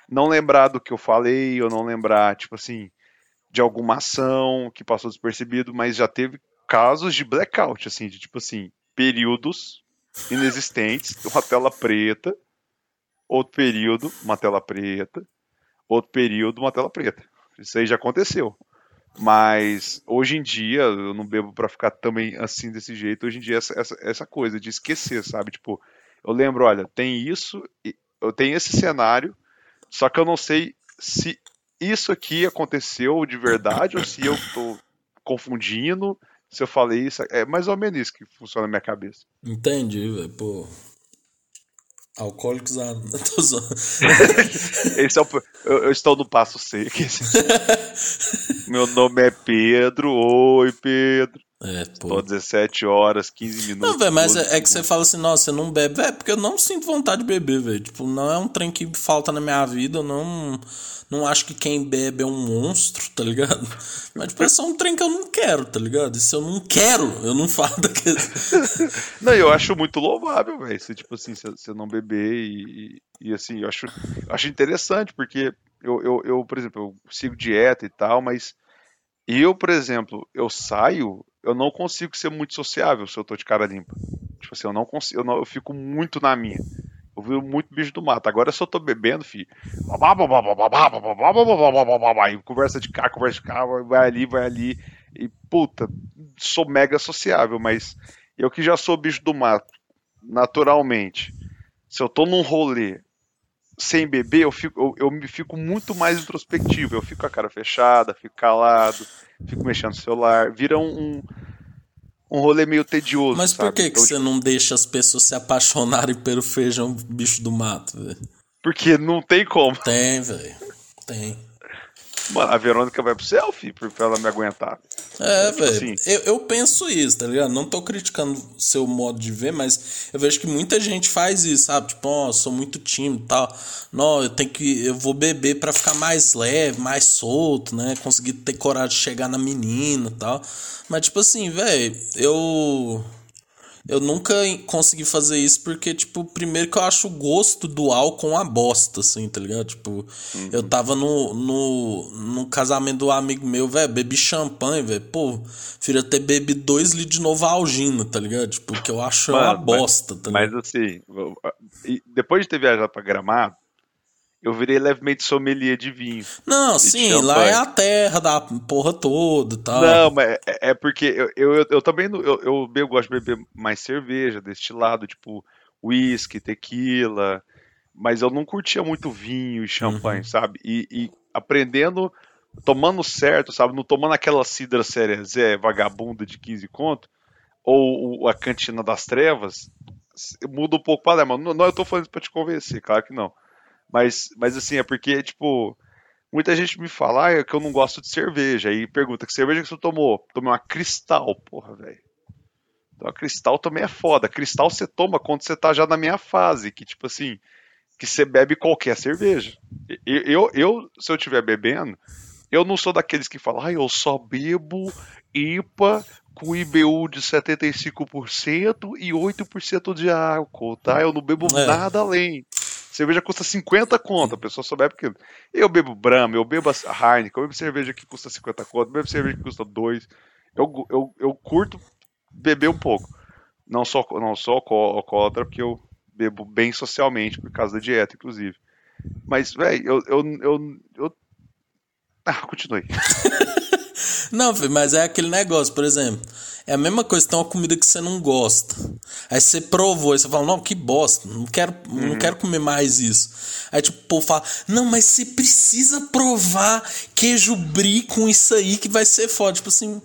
não lembrar do que eu falei, ou não lembrar, tipo assim, de alguma ação que passou despercebido, mas já teve casos de blackout, assim, de tipo assim, períodos inexistentes, uma tela preta, outro período, uma tela preta, outro período, uma tela preta. Isso aí já aconteceu. Mas hoje em dia, eu não bebo para ficar também assim desse jeito. Hoje em dia, essa, essa, essa, coisa de esquecer, sabe? Tipo, eu lembro, olha, tem isso, eu tenho esse cenário, só que eu não sei se isso aqui aconteceu de verdade ou se eu tô confundindo, se eu falei isso, é mais ou menos isso que funciona na minha cabeça. Entendi, velho, pô. Alcoólicos zoando. Esse é o, eu, eu estou no passo seco. Meu nome é Pedro. Oi, Pedro. É, pô. Estou 17 horas, 15 minutos. Não, velho, mas 12 é, é que você fala assim, nossa, você não bebe. É porque eu não sinto vontade de beber, velho. Tipo, não é um trem que falta na minha vida. Eu não, não acho que quem bebe é um monstro, tá ligado? Mas, tipo, é só um trem que eu não quero, tá ligado? E se eu não quero, eu não falo daquele. Não, eu acho muito louvável, velho. Se, tipo assim, você não beber e, e, e, assim, eu acho, eu acho interessante, porque eu, eu, eu, por exemplo, eu sigo dieta e tal, mas eu, por exemplo, eu saio, eu não consigo ser muito sociável se eu tô de cara limpa. Tipo assim, eu não consigo, eu, não, eu fico muito na minha. Eu vi muito bicho do mato. Agora se eu tô bebendo, fi. E conversa de cá, conversa de cá, vai ali, vai ali. E puta, sou mega sociável, mas eu que já sou bicho do mato, naturalmente. Se eu tô num rolê sem beber, eu, fico, eu, eu me fico muito mais introspectivo. Eu fico com a cara fechada, fico calado, fico mexendo no celular. Vira um, um, um rolê meio tedioso. Mas por sabe? que, que Então, você não deixa as pessoas se apaixonarem pelo feijão bicho do mato, velho? Porque não tem como. Tem, velho. Tem. Mano, a Verônica vai pro selfie pra ela me aguentar. É, Tipo velho. assim. Eu, eu penso isso, tá ligado? Não tô criticando seu modo de ver, mas eu vejo que muita gente faz isso, sabe? Tipo, ó, sou muito tímido e tal. Não, eu tenho que. Eu vou beber pra ficar mais leve, mais solto, né? Conseguir ter coragem de chegar na menina e tal. Mas, tipo assim, velho, eu. Eu nunca consegui fazer isso porque, tipo, primeiro que eu acho o gosto do álcool uma bosta, assim, tá ligado? Tipo, eu tava no, no, no casamento do amigo meu, velho, bebi champanhe, velho. Pô, filho, ter bebido dois litros de Novalgina, tá ligado? Tipo, que eu acho uma Mano, bosta, tá ligado? Mas assim, depois de ter viajado pra Gramado, eu virei levemente sommelier de vinho. Não, sim, champanhe. lá é a terra da porra toda e tal. Não, mas é, é porque eu, eu, eu- eu também não- eu, eu, eu gosto de beber mais cerveja, destilado, tipo whisky, tequila, mas eu não curtia muito vinho e champanhe, sabe? E, e aprendendo, tomando certo, sabe? Não tomando aquela cidra cerezé vagabunda de 15 conto, ou o- a cantina das trevas, muda um pouco o paladar. Não, não, eu tô falando isso pra te convencer, claro que não. Mas, mas assim, é porque, tipo, muita gente me fala ah, é que eu não gosto de cerveja. Aí pergunta, que cerveja que você tomou? Tomei uma cristal, porra, velho. Então a cristal também é foda. Cristal você toma quando você tá já na minha fase, que tipo assim, que você bebe qualquer cerveja. Eu, eu, eu, se eu estiver bebendo, eu não sou daqueles que falam, ah, eu só bebo IPA com IBU de 75% e 8% de álcool, tá? Eu não bebo É. nada além. Cerveja custa 50 conto, a pessoa só bebe porque eu bebo Brahma, eu bebo Heineken, eu bebo cerveja que custa 50 conto, eu bebo cerveja que custa 2. Eu, eu, eu curto beber um pouco. Não sou, não alco- alcoólatra, porque eu bebo bem socialmente, por causa da dieta, inclusive. Mas, velho, eu, eu, eu, eu. Ah, continue. Não, filho, mas é aquele negócio, por exemplo. É a mesma coisa, tem uma comida que você não gosta. Aí você provou, aí você fala, não, que bosta, não quero, não quero comer mais isso. Aí tipo, o povo fala, não, mas você precisa provar queijo brie com isso aí que vai ser foda. Tipo assim,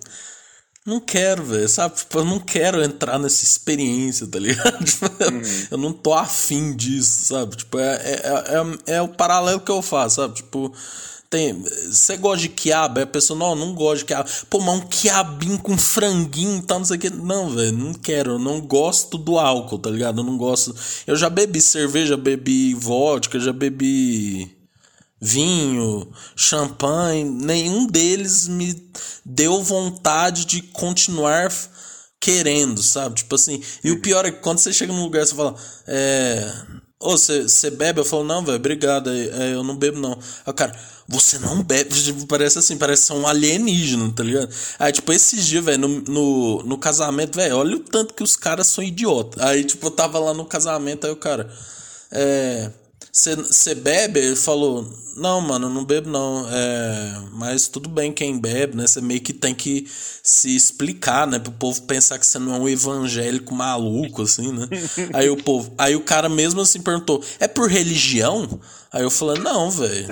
não quero, velho, sabe? Tipo, eu não quero entrar nessa experiência, tá ligado? Tipo, Eu não tô afim disso, sabe? Tipo, é, é, é, é o paralelo que eu faço, sabe? Tipo, tem. Você gosta de quiabo? Aí a pessoa, não, não gosto de quiabo. Pô, mas um quiabinho com franguinho tal, não sei o que. Não, velho, não quero. Eu não gosto do álcool, tá ligado? Eu não gosto. Eu já bebi cerveja, bebi vodka, já bebi vinho, champanhe, nenhum deles me deu vontade de continuar querendo, sabe? Tipo assim, e o pior é que quando você chega num lugar, você fala, é. Ô, você você bebe? Eu falo, não, velho, obrigado, é, é, eu não bebo, não. Aí o cara, você não bebe? Tipo, Parece assim, parece um alienígena, tá ligado? Aí, tipo, esses dias, velho, no, no, no casamento, velho, olha o tanto que os caras são idiotas. Aí, tipo, eu tava lá no casamento, aí o cara, é. você bebe? Ele falou, não, mano, não bebo não. É, mas tudo bem quem bebe, né? Você meio que tem que se explicar, né? Pro povo pensar que você não é um evangélico maluco, assim, né? aí o povo, aí o cara mesmo assim perguntou, é por religião? Aí eu falei, não, velho,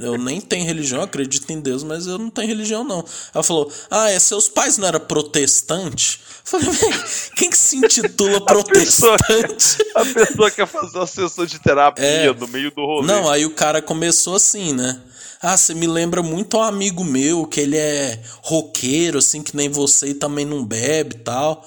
eu nem tenho religião, acredito em Deus, mas eu não tenho religião, não. Ela falou, ah, é, seus pais não eram protestantes? Eu falei, velho, quem que se intitula protestante? A pessoa, a pessoa quer fazer uma sessão de terapia é, no meio do rolê. Não, aí o cara começou assim, né? Ah, você me lembra muito um amigo meu, que ele é roqueiro, assim, que nem você e também não bebe e tal.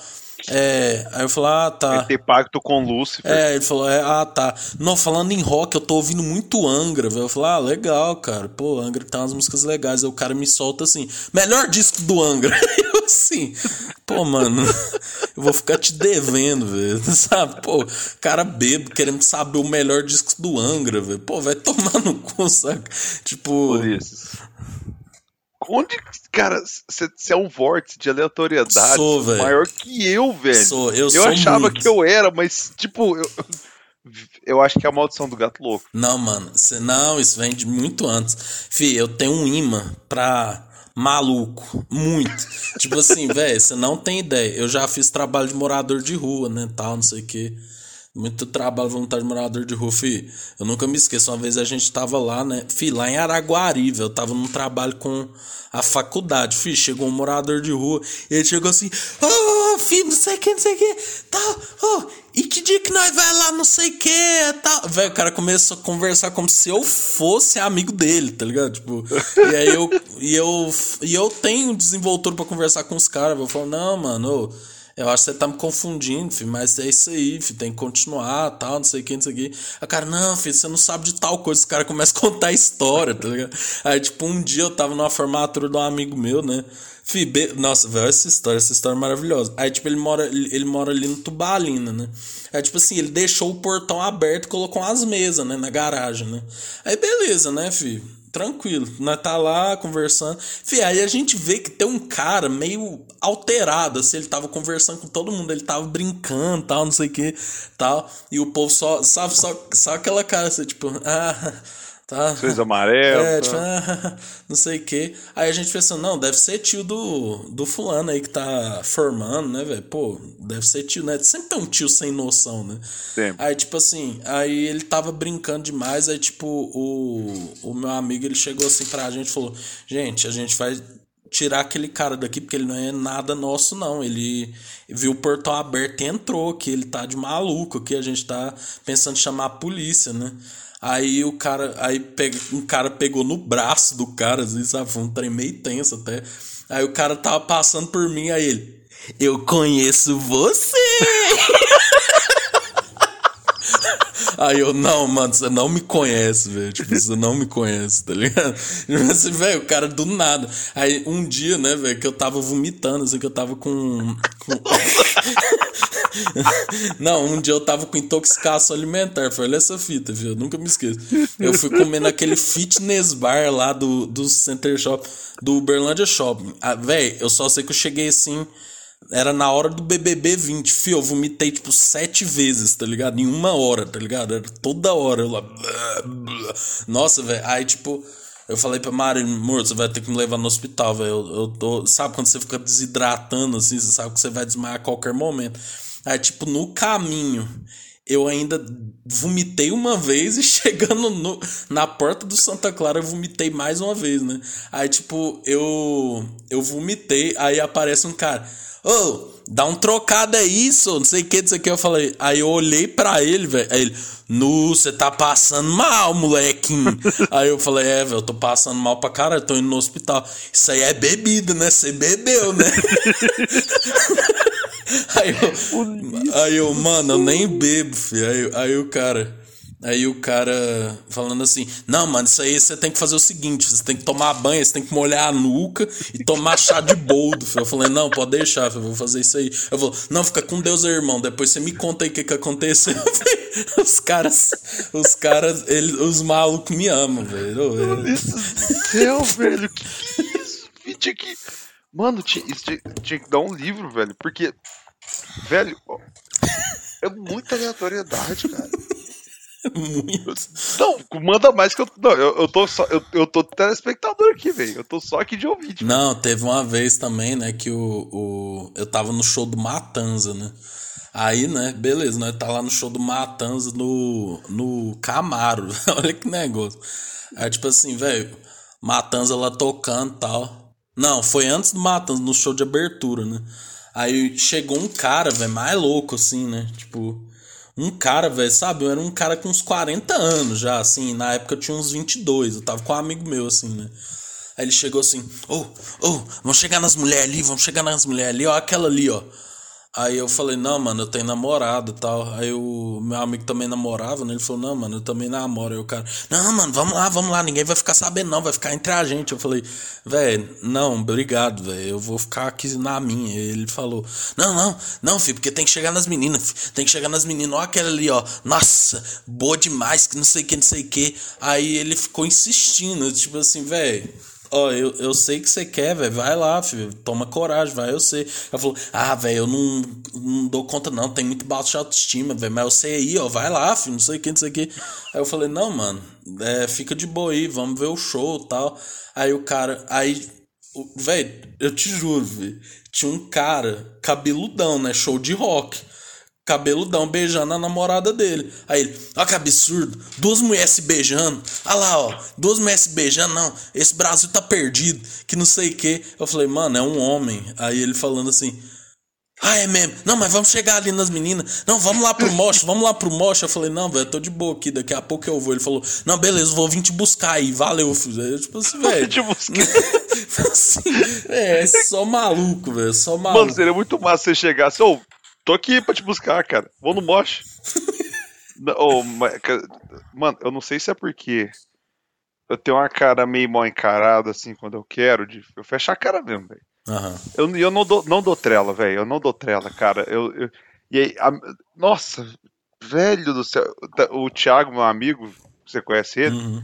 É, aí eu falei, ah, tá. Ele tem pacto com Lúcifer. É, ele falou, é, ah, tá. Não, falando em rock, eu tô ouvindo muito Angra, velho. Eu falei, ah, legal, cara. Pô, Angra tem umas músicas legais. Aí o cara me solta assim, melhor disco do Angra. eu assim, pô, mano, eu vou ficar te devendo, velho. Sabe? Pô, cara bebo querendo saber o melhor disco do Angra, velho. Pô, vai tomar no cu, saca? Tipo. Por isso. Onde, cara, você é um vórtice de aleatoriedade sou, maior que eu, velho. Sou, eu, eu sou achava muito. que eu era, mas, tipo, eu, eu acho que é a maldição do gato louco. Não, mano, cê, não, isso vem de muito antes. Fih, eu tenho um imã pra maluco, muito. tipo assim, velho, você não tem ideia. Eu já fiz trabalho de morador de rua, né, tal, não sei o quê. Muito trabalho voluntário de morador de rua, fi. Eu nunca me esqueço. Uma vez a gente tava lá, né? Fi, lá em Araguari, velho. Eu tava num trabalho com a faculdade. Fi, chegou um morador de rua. E ele chegou assim: Ô, oh, filho, não sei o que, não sei o que. Tal, oh, e que dia que nós vai lá, não sei o que, tal. Velho, o cara começou a conversar como se eu fosse amigo dele, tá ligado? Tipo, e aí eu. E eu, e eu tenho desenvoltura para conversar com os caras. Eu falo: Não, mano. Eu acho que você tá me confundindo, filho, mas é isso aí, filho, tem que continuar, tal, não sei o que, não sei o que. A cara, não, filho, você não sabe de tal coisa. Os caras começam a contar a história, tá ligado? Aí, tipo, um dia eu tava numa formatura de um amigo meu, né? Fih, be... Nossa, velho, essa história, essa história é maravilhosa. Aí, tipo, ele mora, ele mora ali no Tubalina, né? Aí, tipo assim, ele deixou o portão aberto e colocou umas mesas, né, na garagem, né? Aí, beleza, né, filho? Tranquilo. Nós tá lá conversando. Fih, aí a gente vê que tem um cara meio alterado, assim, ele tava conversando com todo mundo, ele tava brincando, tal, não sei o que, tal. E o povo só, sabe, só, só aquela cara, assim, tipo, ah, tá? Fez amarelo. É, tipo, ah, não sei o que. Aí a gente pensou, não, deve ser tio do, do fulano aí que tá formando, né, velho? Pô, deve ser tio, né? Sempre tem um tio sem noção, né? Sempre. Aí, tipo assim, aí ele tava brincando demais, aí, tipo, o, o meu amigo, ele chegou assim pra gente e falou, gente, a gente vai tirar aquele cara daqui, porque ele não é nada nosso, não. Ele viu o portão aberto e entrou, que ele tá de maluco, que a gente tá pensando em chamar a polícia, né? Aí o cara, aí pega, um cara pegou no braço do cara, assim, sabe? Foi um trem meio tenso até. Aí o cara tava passando por mim, aí ele, eu conheço você! Aí eu, não, mano, você não me conhece, velho. Tipo, você não me conhece, tá ligado? Assim, velho, o cara do nada. Aí um dia, né, velho, que eu tava vomitando, assim, que eu tava com. com... Não, um dia eu tava com intoxicação alimentar. Foi olha essa fita, viu? Eu nunca me esqueço. Eu fui comer naquele fitness bar lá do, do Center Shop, do Uberlândia Shopping. Ah, véi, eu só sei que eu cheguei assim. Era na hora do BBB 20. Fio, eu vomitei tipo sete vezes, tá ligado? Em uma hora, tá ligado? Era toda hora. Eu lá. Nossa, velho. Aí, tipo. Eu falei pra Mari, amor, você vai ter que me levar no hospital, velho. Eu, eu tô. Sabe quando você fica desidratando assim? Você sabe que você vai desmaiar a qualquer momento. Aí, tipo, no caminho, eu ainda vomitei uma vez e chegando no, na porta do Santa Clara eu vomitei mais uma vez, né? Aí, tipo, eu, eu vomitei, aí aparece um cara, ô, oh, dá um trocado aí, isso, não sei o que, não sei o que. Eu falei, aí eu olhei pra ele, velho, aí ele, nu, você tá passando mal, molequinho. aí eu falei, é, velho, eu tô passando mal pra cara, tô indo no hospital. Isso aí é bebida, né? Você bebeu, né? Aí eu, aí eu, mano, eu nem bebo, filho. Aí, aí o cara. Aí o cara falando assim: Não, mano, isso aí você tem que fazer o seguinte: você tem que tomar banho, você tem que molhar a nuca e tomar chá de boldo. Eu falei: Não, pode deixar, eu vou fazer isso aí. Eu vou, Não, fica com Deus, irmão. Depois você me conta aí o que, que aconteceu. os caras, os caras, eles, os malucos me amam, velho. Meu Deus do céu, velho, que, que é isso? Tinha que. Mano, tinha, tinha, tinha que dar um livro, velho, porque Velho, é muita aleatoriedade, cara. Muito. Não, manda mais que eu. Não, eu, eu tô só. Eu, eu tô telespectador aqui, velho. Eu tô só aqui de ouvinte. Não, teve uma vez também, né, que o, o. Eu tava no show do Matanza, né? Aí, né, beleza, nós tá lá no show do Matanza no, no Camaro. Olha que negócio. Aí, tipo assim, velho, Matanza lá tocando e tal. Não, foi antes do Matanza, no show de abertura, né? Aí chegou um cara, velho, mais louco, assim, né? Tipo, um cara, velho, sabe? Eu era um cara com uns 40 anos já, assim. Na época eu tinha uns 22. Eu tava com um amigo meu, assim, né? Aí ele chegou assim: Ô, oh, ô, oh, vamos chegar nas mulheres ali, vamos chegar nas mulheres ali, ó, aquela ali, ó. Aí eu falei, não, mano, eu tenho namorado e tal. Aí o meu amigo também namorava, né? Ele falou, não, mano, eu também namoro. Aí o cara, não, mano, vamos lá, vamos lá, ninguém vai ficar sabendo, não, vai ficar entre a gente. Eu falei, velho, não, obrigado, velho, eu vou ficar aqui na minha. Ele falou, não, não, não, filho, porque tem que chegar nas meninas, filho, tem que chegar nas meninas. Ó, aquela ali, ó, nossa, boa demais, que não sei o que, não sei o que. Aí ele ficou insistindo, tipo assim, velho ó, eu, eu sei que você quer, velho, vai lá, filho, toma coragem, vai, eu sei. Ela falou, ah, velho, eu não, não dou conta não, tem muito baixa autoestima, velho, mas eu sei aí, ó, vai lá, filho, não sei o que, não sei o que. Aí eu falei, não, mano, é, fica de boa aí, vamos ver o show tal. Aí o cara, aí, velho, eu te juro, velho, tinha um cara cabeludão, né, show de rock cabeludão beijando a namorada dele. Aí ele, olha que absurdo, duas mulheres se beijando. Olha lá, ó, duas mulheres se beijando, não, esse Brasil tá perdido, que não sei o que. Eu falei, mano, é um homem. Aí ele falando assim, ah, é mesmo? Não, mas vamos chegar ali nas meninas. Não, vamos lá pro mocho, vamos lá pro mocho. Eu falei, não, velho, tô de boa aqui, daqui a pouco eu vou. Ele falou, não, beleza, vou vir te buscar aí, valeu, filho. Eu, tipo assim, velho. te buscar. assim, é, é, só maluco, velho, só maluco. Mano, seria muito massa você chegasse, ô, Tô aqui pra te buscar, cara. Vou no moche. oh, mano, eu não sei se é porque eu tenho uma cara meio mal encarada, assim, quando eu quero. De, eu fecho a cara mesmo, velho. Uhum. Eu, eu não, dou, não dou trela, velho. Eu não dou trela, cara. Eu, eu e aí, a, nossa, velho do céu. O Thiago, meu amigo, você conhece ele? Uhum.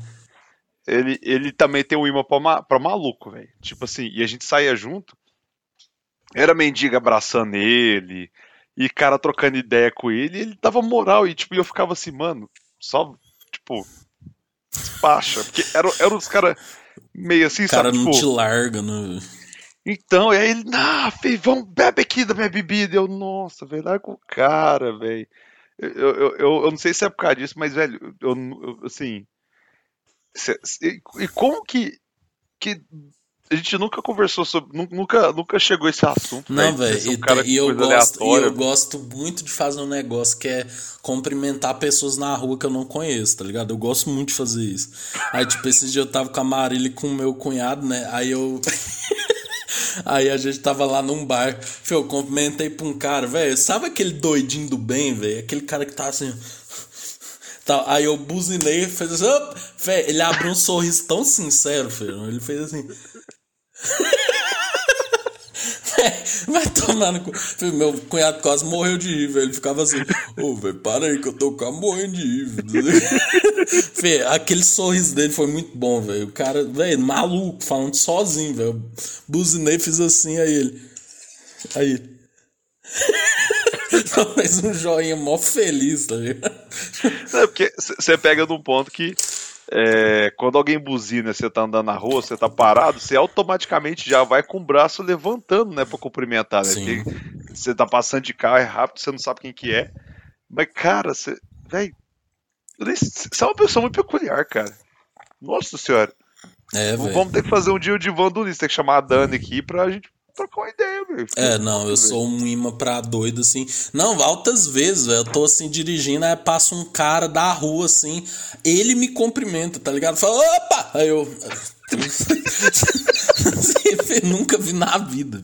Ele, ele também tem um imã pra, pra maluco, velho. Tipo assim, e a gente saía junto. Era mendiga abraçando ele e cara trocando ideia com ele, ele dava moral, e tipo, eu ficava assim, mano, só, tipo, despacha, porque eram era os caras meio assim, cara sabe? não tipo, te larga, né? Então, e aí ele, ah, filho, vamos, bebe aqui da minha bebida. Eu, nossa, velho, larga o cara, velho. Eu, eu, eu, eu, não sei se é por causa disso, mas, velho, eu, eu assim. e, e como que, que a gente nunca conversou sobre. Nunca, nunca chegou esse assunto. Não, velho. E, e, eu gosto, e eu gosto muito de fazer um negócio que é cumprimentar pessoas na rua que eu não conheço, tá ligado? Eu gosto muito de fazer isso. Aí, tipo, esse dia eu tava com a Marília e com o meu cunhado, né? Aí eu. Aí a gente tava lá num bar. Eu cumprimentei pra um cara, velho. Sabe aquele doidinho do bem, velho? Aquele cara que tá assim. Tá, aí eu buzinei e fez assim. Véio, ele abriu um sorriso tão sincero, filho. Ele fez assim. Vai tomar no cu. Meu cunhado quase morreu de rir, velho. Ele ficava assim, ô, oh, velho, para aí que eu tô quase morrendo de rir. Fê, aquele sorriso dele foi muito bom, velho. O cara, velho, maluco, falando sozinho, velho. Buzinei, fiz assim, aí ele. Aí. Fez um joinha mó feliz, tá ligado? É porque você pega num ponto que é, quando alguém buzina, você tá andando na rua, você tá parado, você automaticamente já vai com o braço levantando, né, pra cumprimentar, né? Você tá passando de carro, é rápido, você não sabe quem que é. Mas, cara, você. Véi, você é uma pessoa muito peculiar, cara. Nossa senhora. É, Vamos ter que fazer um dia de Vandulis, tem que chamar a Dani aqui pra gente trocar uma ideia, velho. É, não, eu sou um imã pra doido, assim. Não, altas vezes, velho. Eu tô assim dirigindo, aí passa um cara da rua, assim. Ele me cumprimenta, tá ligado? Fala, opa! Aí eu. Nunca vi na vida.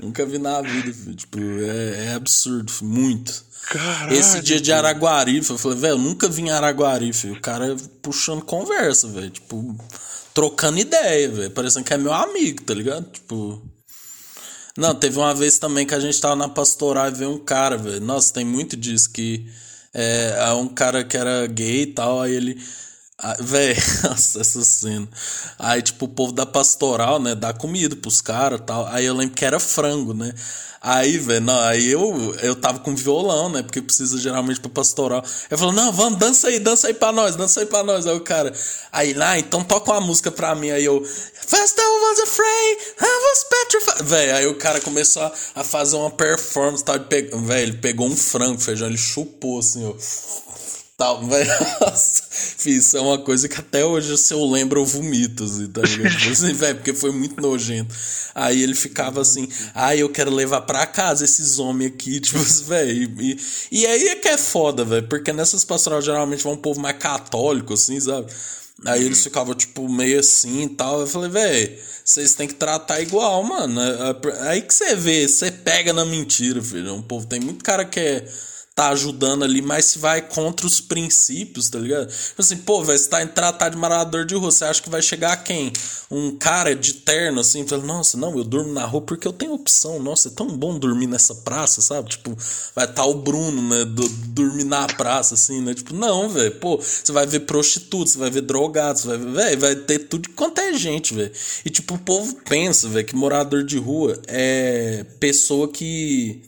Nunca vi na vida. Filho. Tipo, é, é absurdo, muito. Caralho, Esse dia de Araguari, eu falei, velho, eu nunca vi em Araguari, filho. O cara puxando conversa, velho. Tipo, trocando ideia, velho. Parecendo que é meu amigo, tá ligado? Tipo. Não, teve uma vez também que a gente tava na pastoral e veio um cara, velho. Nossa, tem muito disso que é, é um cara que era gay e tal, aí ele. Véi, nossa, essa cena. Aí, tipo, o povo da pastoral, né, dá comida pros caras tal. Aí eu lembro que era frango, né? Aí, velho, aí eu, eu tava com violão, né? Porque precisa geralmente pra pastoral. Eu falei, não, vamos, dança aí, dança aí pra nós, dança aí pra nós. Aí o cara, aí lá, então toca uma música pra mim. Aí eu, First I was afraid, I was petrified. Velho, aí o cara começou a, a fazer uma performance, tal, velho, ele pegou um frango, feijão, ele chupou assim, ó tal, velho. Isso é uma coisa que até hoje, se eu lembro, eu vomito, assim, tá ligado? Tipo assim, velho, porque foi muito nojento. Aí ele ficava assim, ah, eu quero levar pra casa esses homens aqui, tipo assim, velho. E, e, aí é que é foda, velho, porque nessas pastorais geralmente vão um povo mais católico, assim, sabe? Aí eles ficavam, tipo, meio assim e tal. Eu falei, velho, vocês têm que tratar igual, mano. É, é, aí que você vê, você pega na mentira, filho. Um povo, tem muito cara que é tá ajudando ali, mas se vai contra os princípios, tá ligado? Tipo assim, pô, velho, você tá em tratar de marador de rua, você acha que vai chegar quem? Um cara de terno, assim, fala, nossa, não, eu durmo na rua porque eu tenho opção, nossa, é tão bom dormir nessa praça, sabe? Tipo, vai estar tá o Bruno, né, do, dormir na praça, assim, né? Tipo, não, velho, pô, você vai ver prostitutos, você vai ver drogados, vai ver, vai ter tudo quanto é gente, velho. E, tipo, o povo pensa, velho, que morador de rua é pessoa que,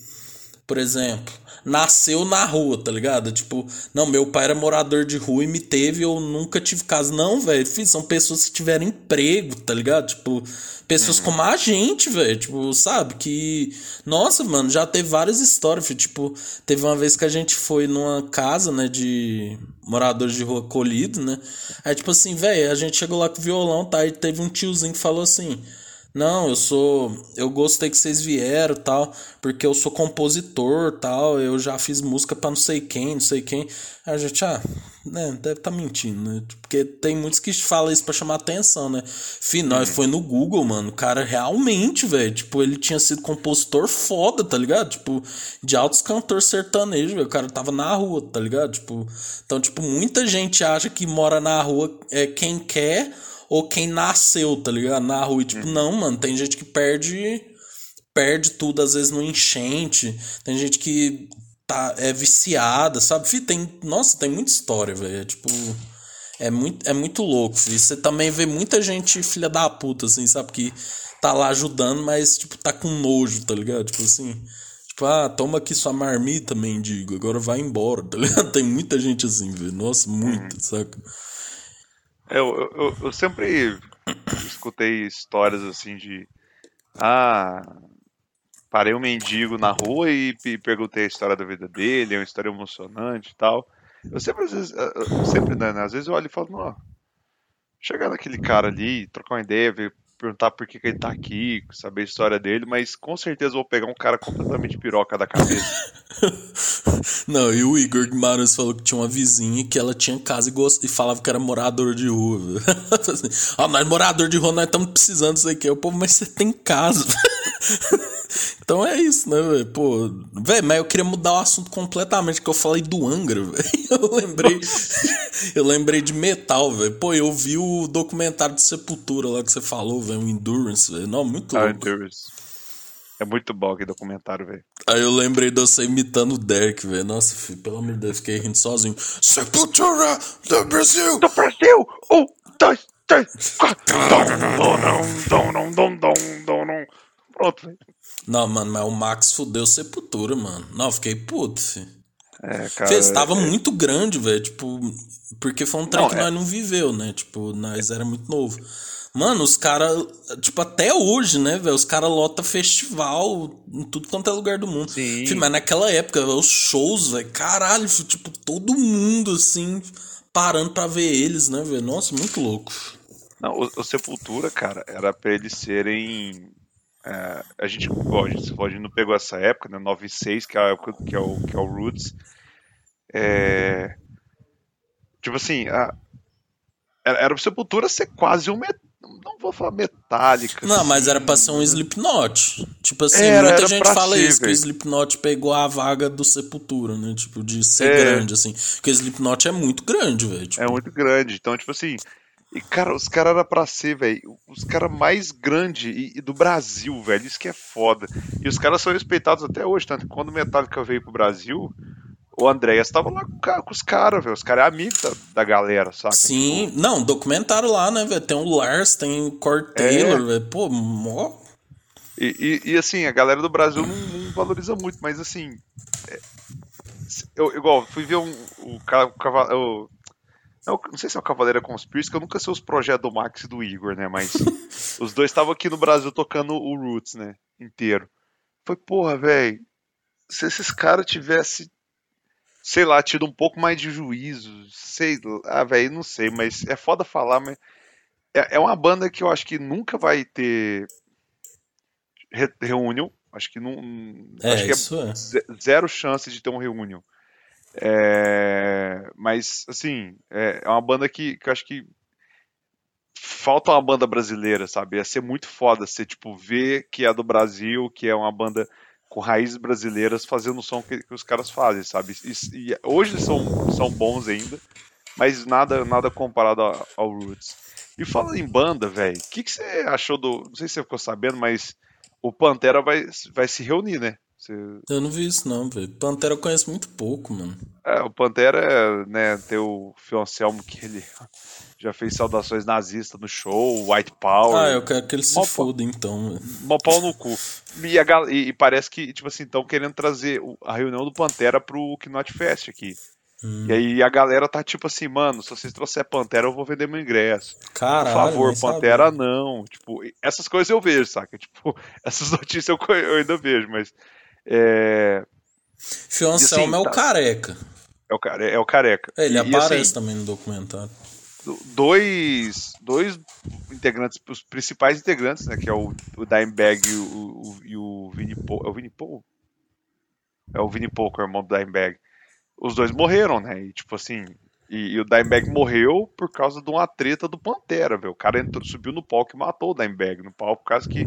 por exemplo nasceu na rua, tá ligado? Tipo, não, meu pai era morador de rua e me teve, eu nunca tive casa. Não, velho, são pessoas que tiveram emprego, tá ligado? Tipo, pessoas uhum. como a gente, velho, tipo, sabe? Que, nossa, mano, já teve várias histórias, filho. tipo, teve uma vez que a gente foi numa casa, né, de moradores de rua colhido, né? Aí, tipo assim, velho, a gente chegou lá com violão, tá? E teve um tiozinho que falou assim. Não, eu sou. Eu gostei que vocês vieram tal, porque eu sou compositor tal. Eu já fiz música para não sei quem, não sei quem. Aí a gente, ah, né, deve tá mentindo, né? Porque tem muitos que falam isso para chamar atenção, né? Fih, nós uhum. foi no Google, mano. O cara realmente, velho, tipo, ele tinha sido compositor foda, tá ligado? Tipo, de altos cantores sertanejos, velho. O cara tava na rua, tá ligado? Tipo, então, tipo, muita gente acha que mora na rua é quem quer ou quem nasceu, tá ligado? Na rua. E tipo, não, mano, tem gente que perde perde tudo, às vezes no enchente. Tem gente que tá, é viciada, sabe? Fih, tem, nossa, tem muita história, velho. É, tipo, é muito, é muito louco. Fih. Você também vê muita gente filha da puta, assim, sabe? Que tá lá ajudando, mas, tipo, tá com nojo, tá ligado? Tipo assim. Tipo, ah, toma aqui sua marmita, mendigo, agora vai embora, tá ligado? Tem muita gente assim, velho. Nossa, muita, uhum. saca? Eu, eu, eu sempre escutei histórias assim de. Ah, parei um mendigo na rua e perguntei a história da vida dele, é uma história emocionante e tal. Eu sempre, às vezes, eu sempre, né, às vezes eu olho e falo, ó, chegar naquele cara ali, trocar uma ideia, ver perguntar por que, que, ele tá aqui, saber a história dele, mas com certeza vou pegar um cara completamente piroca da cabeça. Não, e o Igor Guimarães falou que tinha uma vizinha que ela tinha casa e, gost... e falava que era morador de rua. assim, ah, nós morador de rua, nós estamos precisando disso aqui. O povo, mas você tem casa. Então é isso, né, velho? Pô, velho, mas eu queria mudar o assunto completamente, que eu falei do Angra, velho. Eu lembrei. eu lembrei de metal, velho. Pô, eu vi o documentário de Sepultura lá que você falou, velho, o Endurance, velho. Não, muito ah, louco. Ah, Endurance. É muito bom aquele documentário, velho. Aí eu lembrei de você imitando o Derek, velho. Nossa, filho, pelo amor de Deus, fiquei rindo sozinho. Sepultura do Brasil! Do Brasil! Um, dois, três, quatro. Pronto, velho. Não, mano, mas o Max fudeu Sepultura, mano. Não, fiquei puto, filho. É, cara. Fez, tava é... muito grande, velho. Tipo, porque foi um trem não, que é... nós não viveu, né? Tipo, nós era muito novo. Mano, os caras, tipo, até hoje, né, velho? Os caras lotam festival em tudo quanto é lugar do mundo. Sim. Mas naquela época, os shows, velho, caralho, tipo, todo mundo, assim, parando pra ver eles, né, velho? Nossa, muito louco. Não, o, o Sepultura, cara, era pra eles serem é, a gente, bom, a gente, a gente não pegou essa época, né, 96, que é a época que é o, que é o Roots. É, tipo assim, a, era, o Sepultura ser quase um met, não vou falar metálica. Não, assim. mas era pra ser um Slipknot. Tipo assim, era, muita era gente fala isso, que o Slipknot pegou a vaga do Sepultura, né? Tipo, de ser é. grande, assim. Porque o Slipknot é muito grande, velho. Tipo... É muito grande. Então, tipo assim, e, cara, os caras eram pra ser, velho, os caras mais grandes do Brasil, velho. Isso que é foda. E os caras são respeitados até hoje, tanto que quando o Metallica veio pro Brasil, o Andréas tava lá com, com os caras, velho. Os caras é amigo da, da galera, saca? Sim, tipo... não, documentário lá, né, velho? Tem o Lars, tem o Cord Taylor, é. velho. Pô, mó. E, e, e, assim, a galera do Brasil não, não valoriza muito, mas assim. É, eu, igual, fui ver um, o, o, não, não sei se é o Cavaleira Conspiracy, que eu nunca sei os projetos do Max e do Igor, né? Mas os dois estavam aqui no Brasil tocando o Roots, né? Inteiro. Foi, porra, velho. Se esses caras tivessem, sei lá, tido um pouco mais de juízo, sei lá, velho, não sei, mas é foda falar, mas é, é uma banda que eu acho que nunca vai ter re reunião. Acho que não. É, acho que é, é zero chance de ter um reunião. É, mas, assim, é, é uma banda que, que eu acho que falta uma banda brasileira, sabe? Ia ser muito foda você, tipo, ver que é do Brasil, que é uma banda com raízes brasileiras fazendo o som que, que os caras fazem, sabe? E, e, hoje são, são bons ainda, mas nada nada comparado ao, ao Roots. E falando em banda, velho, o que, que você achou do. Não sei se você ficou sabendo, mas o Pantera vai, vai se reunir, né? Você... Eu não vi isso não, velho. Pantera eu conheço muito pouco, mano. É, o Pantera, né, tem o Phil Anselmo que ele já fez saudações nazistas no show, White Power. Ah, eu quero que ele se foda então, Mó pau no cu. E, a, e, e, parece que, tipo assim, estão querendo trazer a reunião do Pantera pro Knot Fest aqui. Hum. E aí a galera tá tipo assim, mano, se vocês trouxer Pantera, eu vou vender meu ingresso. Caralho, Por favor, Pantera não. Tipo, essas coisas eu vejo, saca? Tipo, essas notícias eu, eu ainda vejo, mas é... Fio Anselmo assim, é o tá... careca. É o, care... é o careca. É, ele e, aparece assim, também no documentário. Dois, dois integrantes, os principais integrantes, né? Que é o, o Dimebag e o, o, e o Vini Paul. É o Vini Paul? É o Vini Paul, que é o irmão do Dimebag. Os dois morreram, né? E tipo assim, e, e, o Dimebag morreu por causa de uma treta do Pantera, velho. O cara entrou, subiu no palco e matou o Dimebag no palco por causa que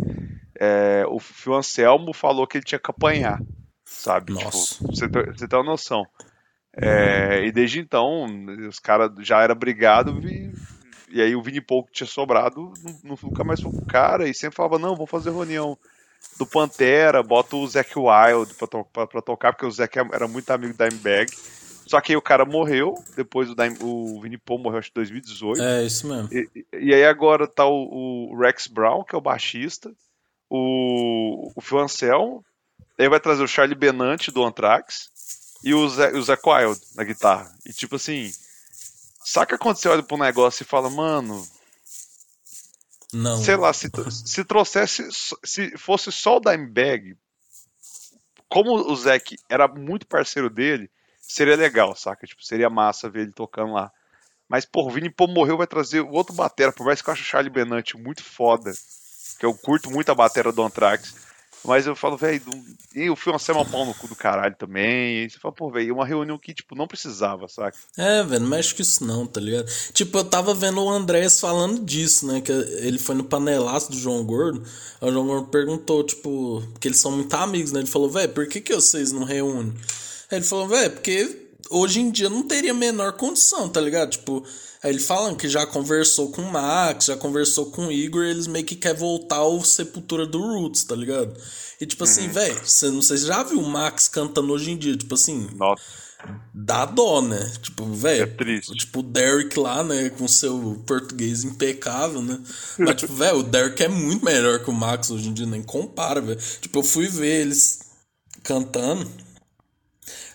é, o Phil Anselmo falou que ele tinha que apanhar, sabe? Tipo, Nossa. Tipo, você, você tem uma noção. É, e desde então, os caras já era brigado e, e, aí o Vini Paul que tinha sobrado não, nunca mais foi com o cara e sempre falava, não, vamos fazer reunião do Pantera, bota o Zac Wild pra, to pra, pra tocar, porque o Zac era muito amigo da Dimebag. Só que aí o cara morreu, depois o, Dime, o Vini Paul morreu acho que em 2018. É, isso mesmo. E, e aí agora tá o, o Rex Brown, que é o baixista, o, o Phil Anselmo, aí vai trazer o Charlie Benante do Anthrax e o Zé, o Zé Wild na guitarra. E tipo assim, saca quando você olha pro negócio e fala, mano. Não. Sei lá, se, se trouxesse. Se fosse só o Dimebag, como o Zack era muito parceiro dele, seria legal, saca? Tipo, seria massa ver ele tocando lá. Mas, o Vini Pô morreu, vai trazer o outro batera, por mais que eu ache o Charlie Benante muito foda que eu curto muito a bateria do Anthrax. Mas eu falo, velho, e o filme é um pau no cu do caralho também. E você fala, pô, velho, uma reunião que, tipo, não precisava, saca? É, velho, não mexe com isso não, tá ligado? Tipo, eu tava vendo o Andrés falando disso, né? Que ele foi no panelaço do João Gordo. o João Gordo perguntou, tipo, que eles são muito amigos, né? Ele falou, velho, por que, que vocês não reúnem? Aí ele falou, velho, porque hoje em dia não teria menor condição, tá ligado? Tipo, Aí ele falando que já conversou com o Max, já conversou com o Igor, e eles meio que quer voltar ao Sepultura do Roots, tá ligado? E tipo assim, uhum. velho, você não sei se já viu o Max cantando hoje em dia, tipo assim. Nossa. Dá dó, né? Tipo, velho. É triste. Tipo, o Derek lá, né? Com seu português impecável, né? Mas, tipo, velho, o Derek é muito melhor que o Max hoje em dia, nem compara, velho. Tipo, eu fui ver eles cantando.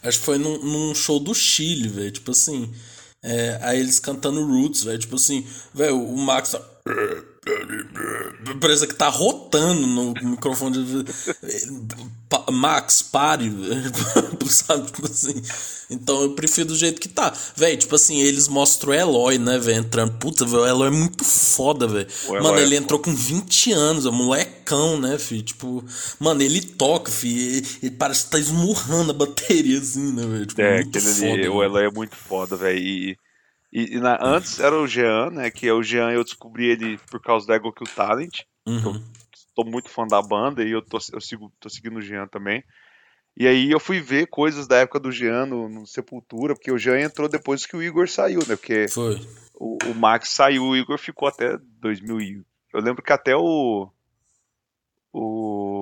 Acho que foi num, num show do Chile, velho. Tipo assim. É, aí eles cantando Roots, velho. Tipo assim, velho, o Max tá. Parece que tá rotando no microfone. Max, pare, sabe? Tipo assim. Então eu prefiro do jeito que tá. Velho, tipo assim, eles mostram o Eloy, né, velho? Entrando. Puta, velho, o Eloy é muito foda, velho. Mano, ele é entrou com 20 anos, é molecão, né, filho? Tipo, mano, ele toca, filho. Ele, ele parece que tá esmurrando a bateria, assim, né, velho? Tipo, é, muito foda, ali, o Eloy é muito foda, velho. E e, e na, antes era o Jean, né? Que é o Jean, eu descobri ele por causa do Ego Kill Talent. Uhum. Eu tô muito fã da banda e eu tô, eu sigo, tô seguindo o Jean também. E aí eu fui ver coisas da época do Jean no, no, Sepultura, porque o Jean entrou depois que o Igor saiu, né? Porque Foi. O, o Max saiu, o Igor ficou até 2000. Eu lembro que até o. O.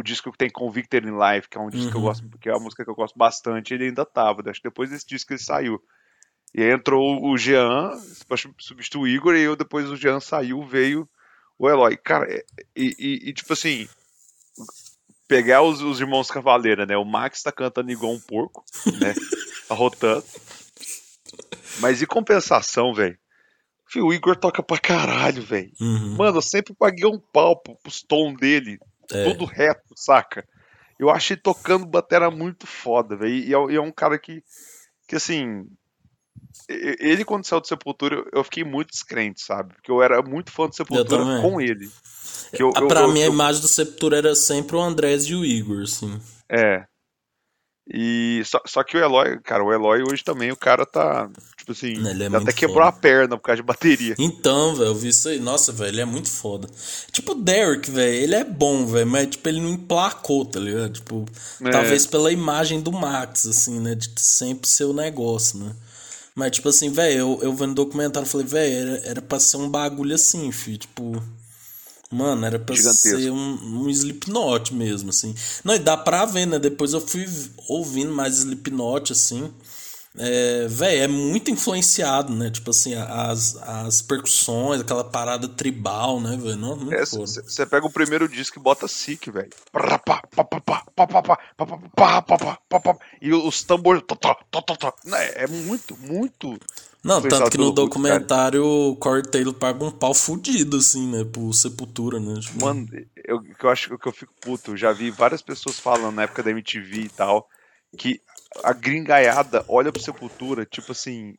o disco que tem Convicted in Life, que é um disco Uhum. que eu gosto, que é uma música que eu gosto bastante, ele ainda tava. Acho que depois desse disco ele saiu. E aí entrou o Jean pra substituir o Igor, e eu depois o Jean saiu, veio o Eloy. Cara, é- e, e- e, tipo assim, pegar os, os irmãos Cavaleira, né? O Max tá cantando igual um porco, né? Arrotando. Mas em compensação, velho. Fio, O Igor toca pra caralho, velho. Uhum. Mano, eu sempre paguei um pau pro- pros tom dele, É. todo reto, saca? Eu achei tocando batera muito foda, velho. E, é- e é um cara que, que assim. Ele, quando saiu do Sepultura, eu- fiquei muito descrente, sabe? Porque eu era muito fã do Sepultura com ele. Que eu, eu- pra eu- mim, a eu- imagem do Sepultura era sempre o Andrés e o Igor, assim. É. E só, só que o Eloy, cara, o Eloy hoje também, o cara tá, tipo assim, Ele é até quebrou foda. a perna por causa de bateria. Então, velho, eu vi isso aí. Nossa, velho, ele é muito foda. Tipo, o Derek, velho, ele é bom, velho, mas, tipo, ele não emplacou, tá ligado? Tipo, É. talvez pela imagem do Max, assim, né? De sempre ser o negócio, né? Mas, tipo assim, velho, eu, eu vendo documentário, falei, velho, era, era pra ser um bagulho assim, filho. Tipo, Mano, era pra Gigantesco. ser um, um Slipknot mesmo, assim. Não, e dá pra ver, né? Depois eu fui ouvindo mais Slipknot, assim. É, véi, é muito influenciado, né? Tipo assim, as, as percussões, aquela parada tribal, né, velho? Você pega o primeiro disco e bota sick, velho. E os tambores. É muito, muito não, tanto que no documentário o Corey Taylor paga um pau fudido, assim, né? Pro Sepultura, né? Tipo, Mano, eu, que eu acho que eu fico puto. Já vi várias pessoas falando na época da MTV e tal, que a gringaiada olha pro Sepultura, tipo assim,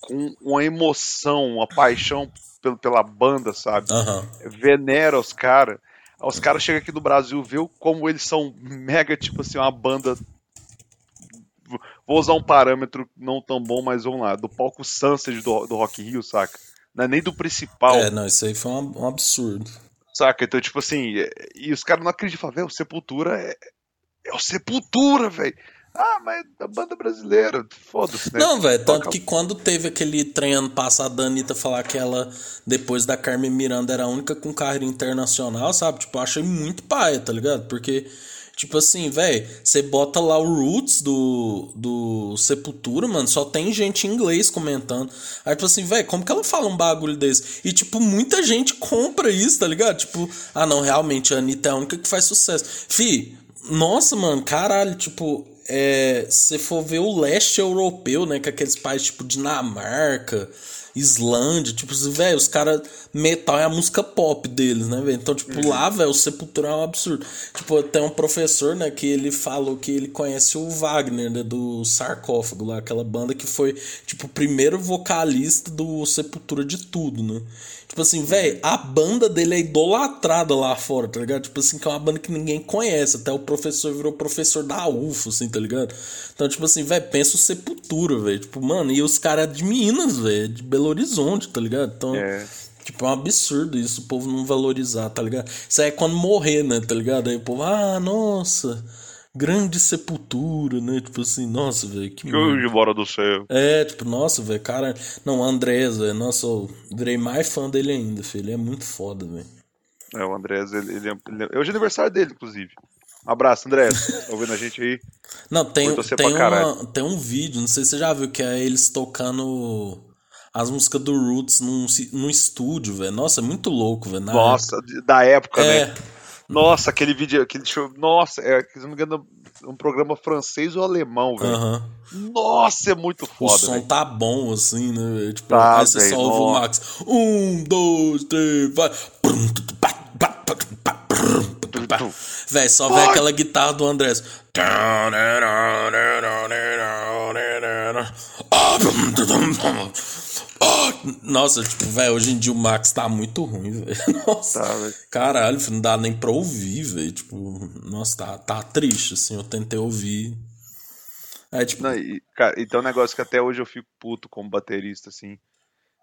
com uma emoção, uma paixão pelo, pela banda, sabe? Aham. Venera os caras. Os caras chegam aqui no Brasil, o- como eles são mega, tipo assim, uma banda. Vou usar um parâmetro não tão bom, mas vamos lá, do palco Sunset do, do Rock Rio, saca? Não é nem do principal. É, não, isso aí foi um, um absurdo. Saca? Então, tipo assim, é- e os caras não acreditam, velho, o Sepultura é, é o Sepultura, velho. Ah, mas da banda brasileira, foda-se, né? Não, velho, tanto Toca- que quando teve aquele trem ano passado da Anitta falar que ela, depois da Carmen Miranda, era a única com carreira internacional, sabe? Tipo, eu achei muito paia, tá ligado? Porque, tipo assim, velho, você bota lá o Roots do, do Sepultura, mano, só tem gente em inglês comentando. Aí, tipo assim, velho, como que ela fala um bagulho desse? E, tipo, muita gente compra isso, tá ligado? Tipo, ah, não, realmente, a Anitta é a única que faz sucesso. Fi, nossa, mano, caralho, tipo, é, se for ver o leste europeu, né, que é aqueles países tipo Dinamarca, Islândia, tipo, velho, os caras, metal é a música pop deles, né, velho? Então, tipo, lá, velho, o Sepultura é um absurdo. Tipo, tem um professor, né, que ele falou que ele conhece o Wagner, né, do Sarcófago lá, aquela banda que foi, tipo, o primeiro vocalista do Sepultura de tudo, né? Tipo assim, velho, a banda dele é idolatrada lá fora, tá ligado? Tipo assim, que é uma banda que ninguém conhece. Até o professor virou professor da UFO, assim, tá ligado? Então, tipo assim, velho, pensa o Sepultura, velho. Tipo, mano, e os caras de Minas, velho, de Belo Horizonte, tá ligado? Então, É. tipo, é um absurdo isso, o povo não valorizar, tá ligado? Isso aí é quando morrer, né, tá ligado? Aí o povo, ah, nossa, grande sepultura, né? Tipo assim, nossa, velho, que hoje bora do céu. é, tipo, nossa, velho, cara. Não, o Andrés, velho, nossa, eu virei mais fã dele ainda, filho. Ele é muito foda, velho. É, o Andrés, ele, ele, é- ele é... Hoje é aniversário dele, inclusive. Um abraço, Andrés. Tá ouvindo a gente aí? Não, tem, tem, uma, tem um vídeo, não sei se você já viu, que é eles tocando as músicas do Roots num, num estúdio, velho. Nossa, é muito louco, velho. Nossa, de- da época, É. né? Nossa, aquele vídeo, aquele show. Nossa, é, se não me engano, um programa francês ou alemão, velho. Nossa, é muito O foda, som velho. tá bom, assim, né? velho? Tipo, Tá, aí você só velho, ouve o nossa. Max. Um, dois, três, vai. Véi, só vê aquela guitarra do Andrés. Nossa, tipo, velho, hoje em dia o Max tá muito ruim, velho. Nossa. Tá. Caralho, não dá nem pra ouvir, velho. Tipo, nossa, tá, tá triste, assim. Eu tentei ouvir. Aí, tipo, Não, e, cara, então é um negócio que até hoje eu fico puto como baterista, assim.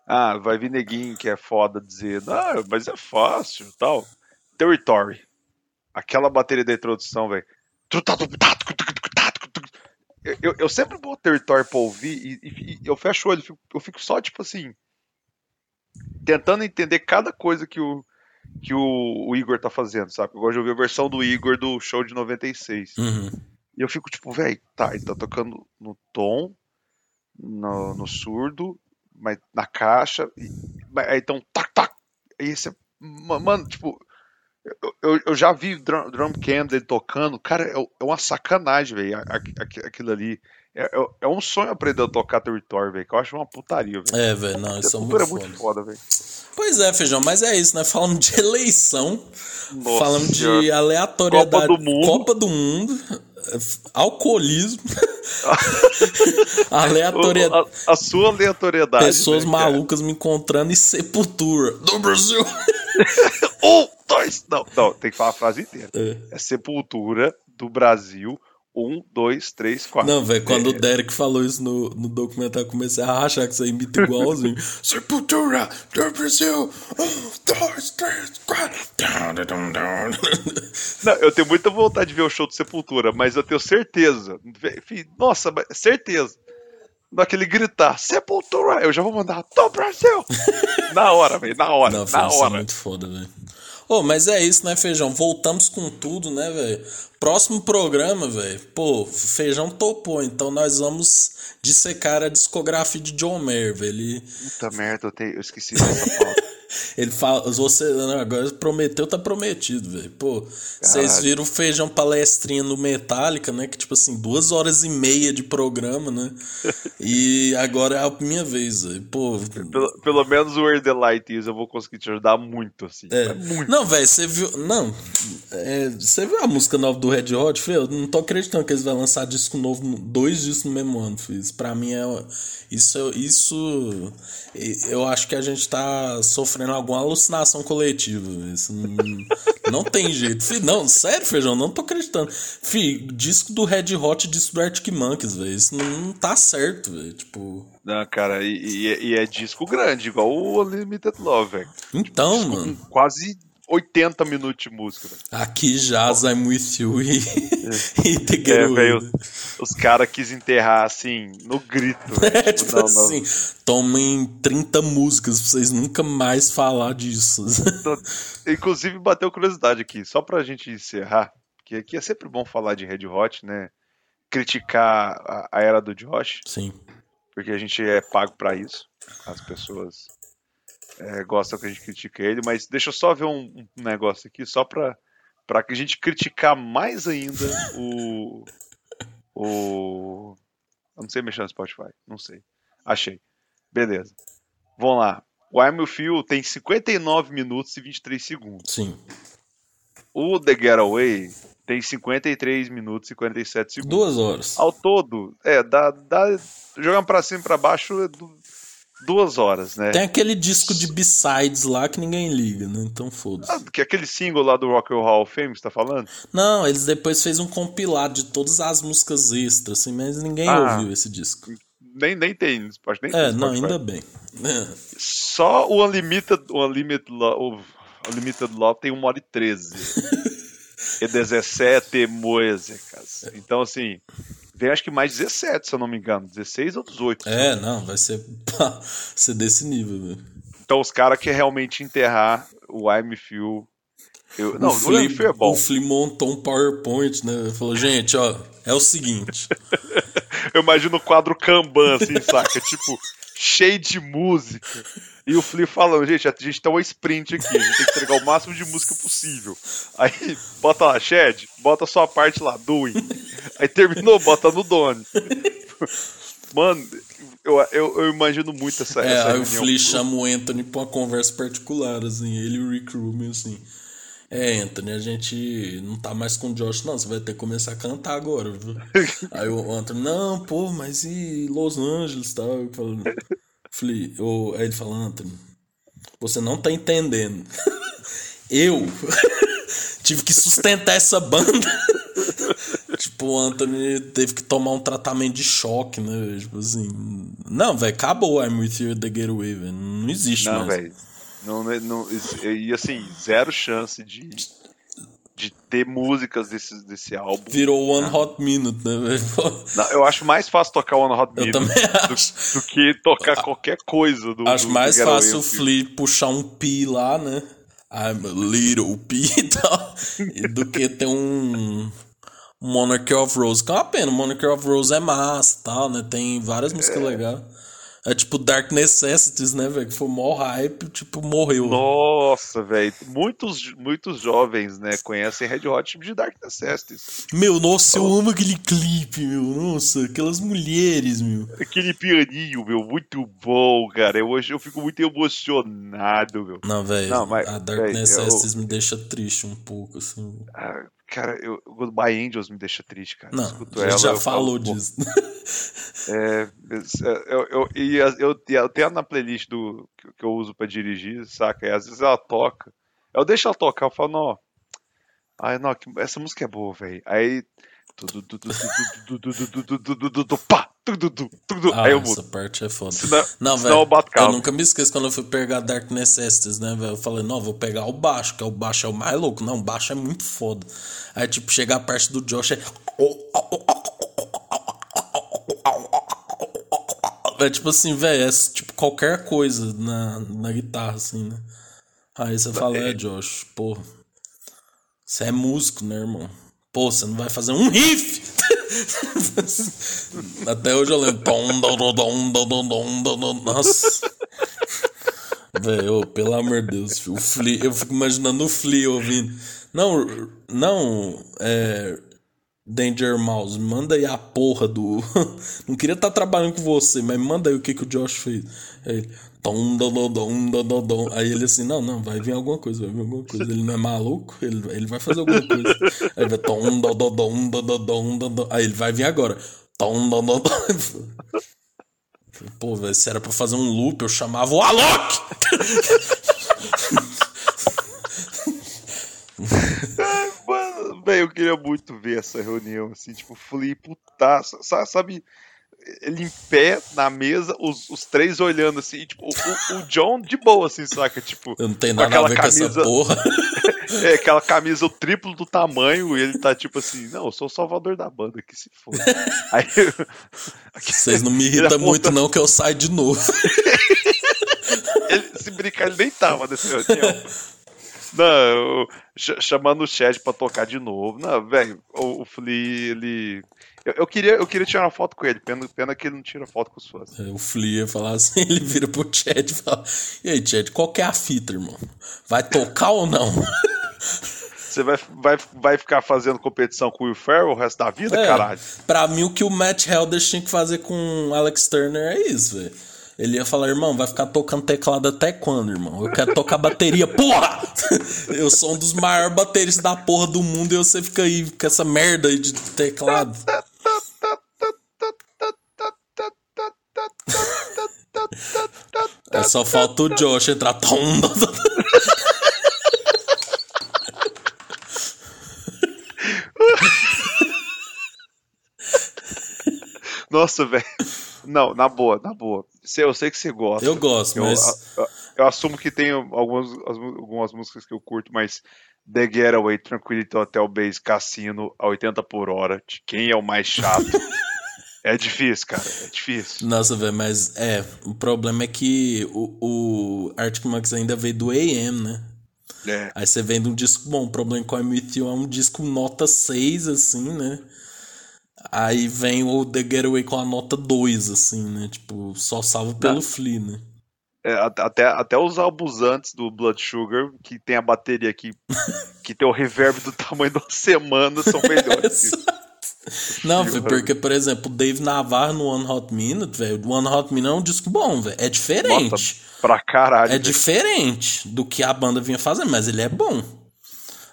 Ah, vai vir neguinho que é foda dizer, ah, mas é fácil tal. Territory. Aquela bateria da introdução, velho. Eu, eu, sempre boto Territory pra ouvir e, e- e eu fecho o olho, eu fico, eu fico só, tipo assim, tentando entender cada coisa que o, que o, o Igor tá fazendo, sabe? Eu gosto de ouvir a versão do Igor do show de 96. Uhum. E eu fico tipo, velho, tá, ele tá tocando no tom, no, no surdo, mas na caixa, e, mas, aí então, tac, tac, aí você, mano, tipo, eu, eu, já vi drum, drum cam dele tocando, cara, é, é uma sacanagem, velho, aquilo ali. É, é, é, um sonho aprender a tocar território, velho, que eu acho uma putaria, velho. É, velho, não, isso é muito, é muito foda, velho. Pois é, Feijão, mas é isso, né? Falamos de eleição, Nossa falamos de aleatoriedade. Copa do Mundo. Copa do Mundo alcoolismo, aleatoriedade. A, a, sua aleatoriedade. Pessoas né, malucas me encontrando e sepultura do Brasil. um, dois. Não, não, tem que falar a frase inteira. É, é sepultura do Brasil um, dois, três, quatro. Não, velho, quando o Derek falou isso no, no documentário, comecei a rachar que você imita igualzinho. Sepultura do Brasil, um, dois, três, quatro. Não, eu tenho muita vontade de ver o show do Sepultura, mas eu tenho certeza. Nossa, certeza. Naquele gritar, Sepultura, eu já vou mandar do Brasil. na hora, velho, na hora, Não, na hora. muito foda, velho. Ô, oh, mas é isso, né, Feijão? Voltamos com tudo, né, velho? Próximo programa, velho. Pô, Feijão topou, então nós vamos dissecar a discografia de John Mayer, velho. Puta merda, eu, te... eu esqueci dessa pauta. Ele fala, você agora prometeu, tá prometido, velho. Pô, vocês viram o feijão palestrinha no Metallica, né? Que tipo assim, duas horas e meia de programa, né? e agora é a minha vez, velho. Pô. Pelo, pelo menos o Where the Light Is eu vou conseguir te ajudar muito, assim. É. é muito. Não, velho, você viu. Não. É, você viu a música nova do Red Hot, filho? Eu não tô acreditando que eles vão lançar disco novo, dois discos no mesmo ano, filho. Isso pra mim é. Isso, isso. Eu acho que a gente tá sofrendo alguma alucinação coletiva. Isso não, não tem jeito. Fih, não, sério, feijão, não tô acreditando. Fih, disco do Red Hot disco do Arctic Monkeys, velho. Isso não, não, tá certo, velho. Tipo. Não, cara, e, e, é, e, é disco grande, igual o Unlimited Love, velho. Então, tipo, mano. Quase 80 minutos de música. Véio. Aqui jazz I'm with you e, é. e The é, véio, Os caras quis enterrar assim, no grito. É, tipo, tipo não, assim, não. tomem 30 músicas pra vocês nunca mais falar disso. Inclusive, bateu curiosidade aqui, só pra gente encerrar, que aqui é sempre bom falar de Red Hot, né? Criticar a, a era do Josh. Sim. Porque a gente é pago para isso. As pessoas é, gosta que a gente critique ele, mas deixa eu só ver um, um negócio aqui, só pra, pra a gente criticar mais ainda o. o. Eu não sei mexer no Spotify, não sei. Achei. Beleza. Vamos lá. O I'm Feel tem 59 minutos e 23 segundos. Sim. O The Getaway tem 53 minutos e 47 segundos. Duas horas. Ao todo, é, dá, dá jogando pra cima e pra baixo, é duas horas, né? Tem aquele disco de B-sides lá que ninguém liga, né? Então foda-se. Ah, que é aquele single lá do Rock and Roll Fame, você tá falando? Não, eles depois fez um compilado de todas as músicas extras, assim, mas ninguém ah, ouviu esse disco. Nem, nem tem, pode nem É, não, ainda bem. Só o Unlimited, o Unlimited, Love, Unlimited Love tem 1 hora e 13. e 17 músicas. Então, assim, tem acho que mais 17, se eu não me engano. 16 ou 18. É, não, vai ser, ser desse nível, velho. Então os caras que realmente enterrar o I'm Feel. Eu, não, o Flea, é bom. O Flea montou um PowerPoint, né? Falou, gente, ó, é o seguinte. eu imagino o quadro Kanban, assim, saca? tipo, cheio de música. E o Flea falando, gente, a gente tá uma sprint aqui, a gente tem que entregar o máximo de música possível. Aí, bota lá, Shed, bota a sua parte lá, doing. Aí terminou, bota no Doni. Mano, eu, eu, eu, imagino muito essa. É, essa aí o Flea chama o Anthony pra uma conversa particular, assim, ele e o Rick Rubin, assim. É, Anthony, a gente não tá mais com o Josh, não. Você vai ter que começar a cantar agora, viu? Aí o Anthony, não, pô, mas e Los Angeles e tal? Eu falando, Falei, eu, aí ele falou, Anthony, você não tá entendendo. eu tive que sustentar essa banda. tipo, o Anthony teve que tomar um tratamento de choque, né? Tipo assim. Não, velho, acabou I'm With You The Getaway, velho. Não existe não, mais. Véio, não, não, e assim, zero chance de de ter músicas desse, desse álbum. Virou One. Hot Minute, né? Não, eu acho mais fácil tocar One Hot Minute do, do, que tocar qualquer coisa do Acho do, mais fácil o Flea puxar um pi lá, né? I'm a little Peter do que ter um Monarchy of Rose. Que é uma pena, Monarchy of Rose é massa e tal, né? Tem várias músicas é. legais. É tipo Dark Necessities, né, velho? Que foi mó hype, tipo, morreu. Nossa, velho. Muitos, muitos jovens, né, conhecem Red Hot de Dark Necessities. Meu, nossa, eu amo aquele clipe, meu. Nossa, aquelas mulheres, meu. Aquele pianinho, meu, muito bom, cara. Eu, hoje eu fico muito emocionado, meu. Não, velho. A Dark véio, Necessities eu... me deixa triste um pouco, assim. Ah, Cara, eu, o My Angels me deixa triste, cara. Não, Escuto a gente ela, já falou falo, disso. É, eu, eu, e eu, eu tenho na playlist do, que eu uso pra dirigir, saca? E às vezes ela toca. Eu deixo ela tocar, eu falo, não. Ai, não, essa música é boa, velho. Aí. Pá! Ah, Aí eu essa parte é foda. Senão, não, velho. Eu, eu nunca me esqueço quando eu fui pegar Dark Necessities, né, velho? Eu falei, não, vou pegar o baixo, que é o baixo é o mais louco. Não, o baixo é muito foda. Aí, tipo, chegar a parte do Josh é. É tipo assim, velho, é tipo qualquer coisa na, na guitarra, assim, né? Aí você fala, é, Josh, pô, você é músico, né, irmão? Pô, você não vai fazer um riff! Até hoje eu lembro. Nossa. Velho, pelo amor de Deus, o Flea, eu fico imaginando o Flea ouvindo. Não, não, é. Danger Mouse, manda aí a porra do. não queria estar tá trabalhando com você, mas manda aí o que, que o Josh fez. Ele. Tom, dom, dom, dom, dom. Aí ele assim, não, não, vai vir alguma coisa, vai vir alguma coisa. Ele não é maluco, ele, ele vai fazer alguma coisa. Aí vai tom, dom, dom, dom, dom, dom, dom, Aí ele vai vir agora. Tom, dom, dom, dom. Pô, velho, se era pra fazer um loop, eu chamava o Alok! Mano, velho, eu queria muito ver essa reunião, assim, tipo, falei, putaça, sabe? Ele em pé na mesa, os, os três olhando assim, tipo, o, o, John de boa, assim, saca? Tipo, eu não nada a ver camisa, com essa porra. é, aquela camisa o triplo do tamanho, e ele tá tipo assim, não, eu sou o salvador da banda, que se for. Aí, Vocês não me irritam muito, não, que eu saio de novo. ele, se brincar, ele nem tava nesse reunião. Não, chamando o chat pra tocar de novo. Não, velho, o, o Flea, ele eu, eu, queria, eu queria tirar uma foto com ele, pena, pena que ele não tira foto com os fãs. É, o Flea ia falar assim, ele vira pro Chad e fala: E aí, Chad, qual que é a fita, irmão? Vai tocar ou não? Você vai, vai, vai ficar fazendo competição com o Will Ferrell o resto da vida, é, caralho? Pra mim, o que o Matt Helder tinha que fazer com o Alex Turner é isso, velho. Ele ia falar, irmão, vai ficar tocando teclado até quando, irmão? Eu quero tocar bateria, porra! Eu sou um dos maiores bateristas da porra do mundo e você fica aí com essa merda aí de teclado. É só falta o Josh entrar. Nossa, velho. Não, na boa, na boa. Eu sei que você gosta. Eu gosto, eu, mas. Eu, eu, assumo que tem algumas, algumas músicas que eu curto, mas The Getaway, Tranquility Hotel Base, Cassino a 80 por hora. De quem é o mais chato? É difícil, cara. É difícil. Nossa, velho, mas é. O problema é que o, o Arctic Monkeys ainda veio do AM, né? É. Aí você vende um disco bom. O problema com o You é um disco nota 6, assim, né? Aí vem o The Getaway com a nota 2, assim, né? Tipo, só salvo pelo Não. Flea, né? É, até, até os álbuns antes do Blood Sugar, que tem a bateria aqui, que tem o reverb do tamanho de uma semana, são melhores. Não, véio, porque, por exemplo, o Dave Navarro no One Hot Minute, velho, o One Hot Minute é um disco bom, velho. É diferente. Pra caralho. É véio. diferente do que a banda vinha fazendo, mas ele é bom.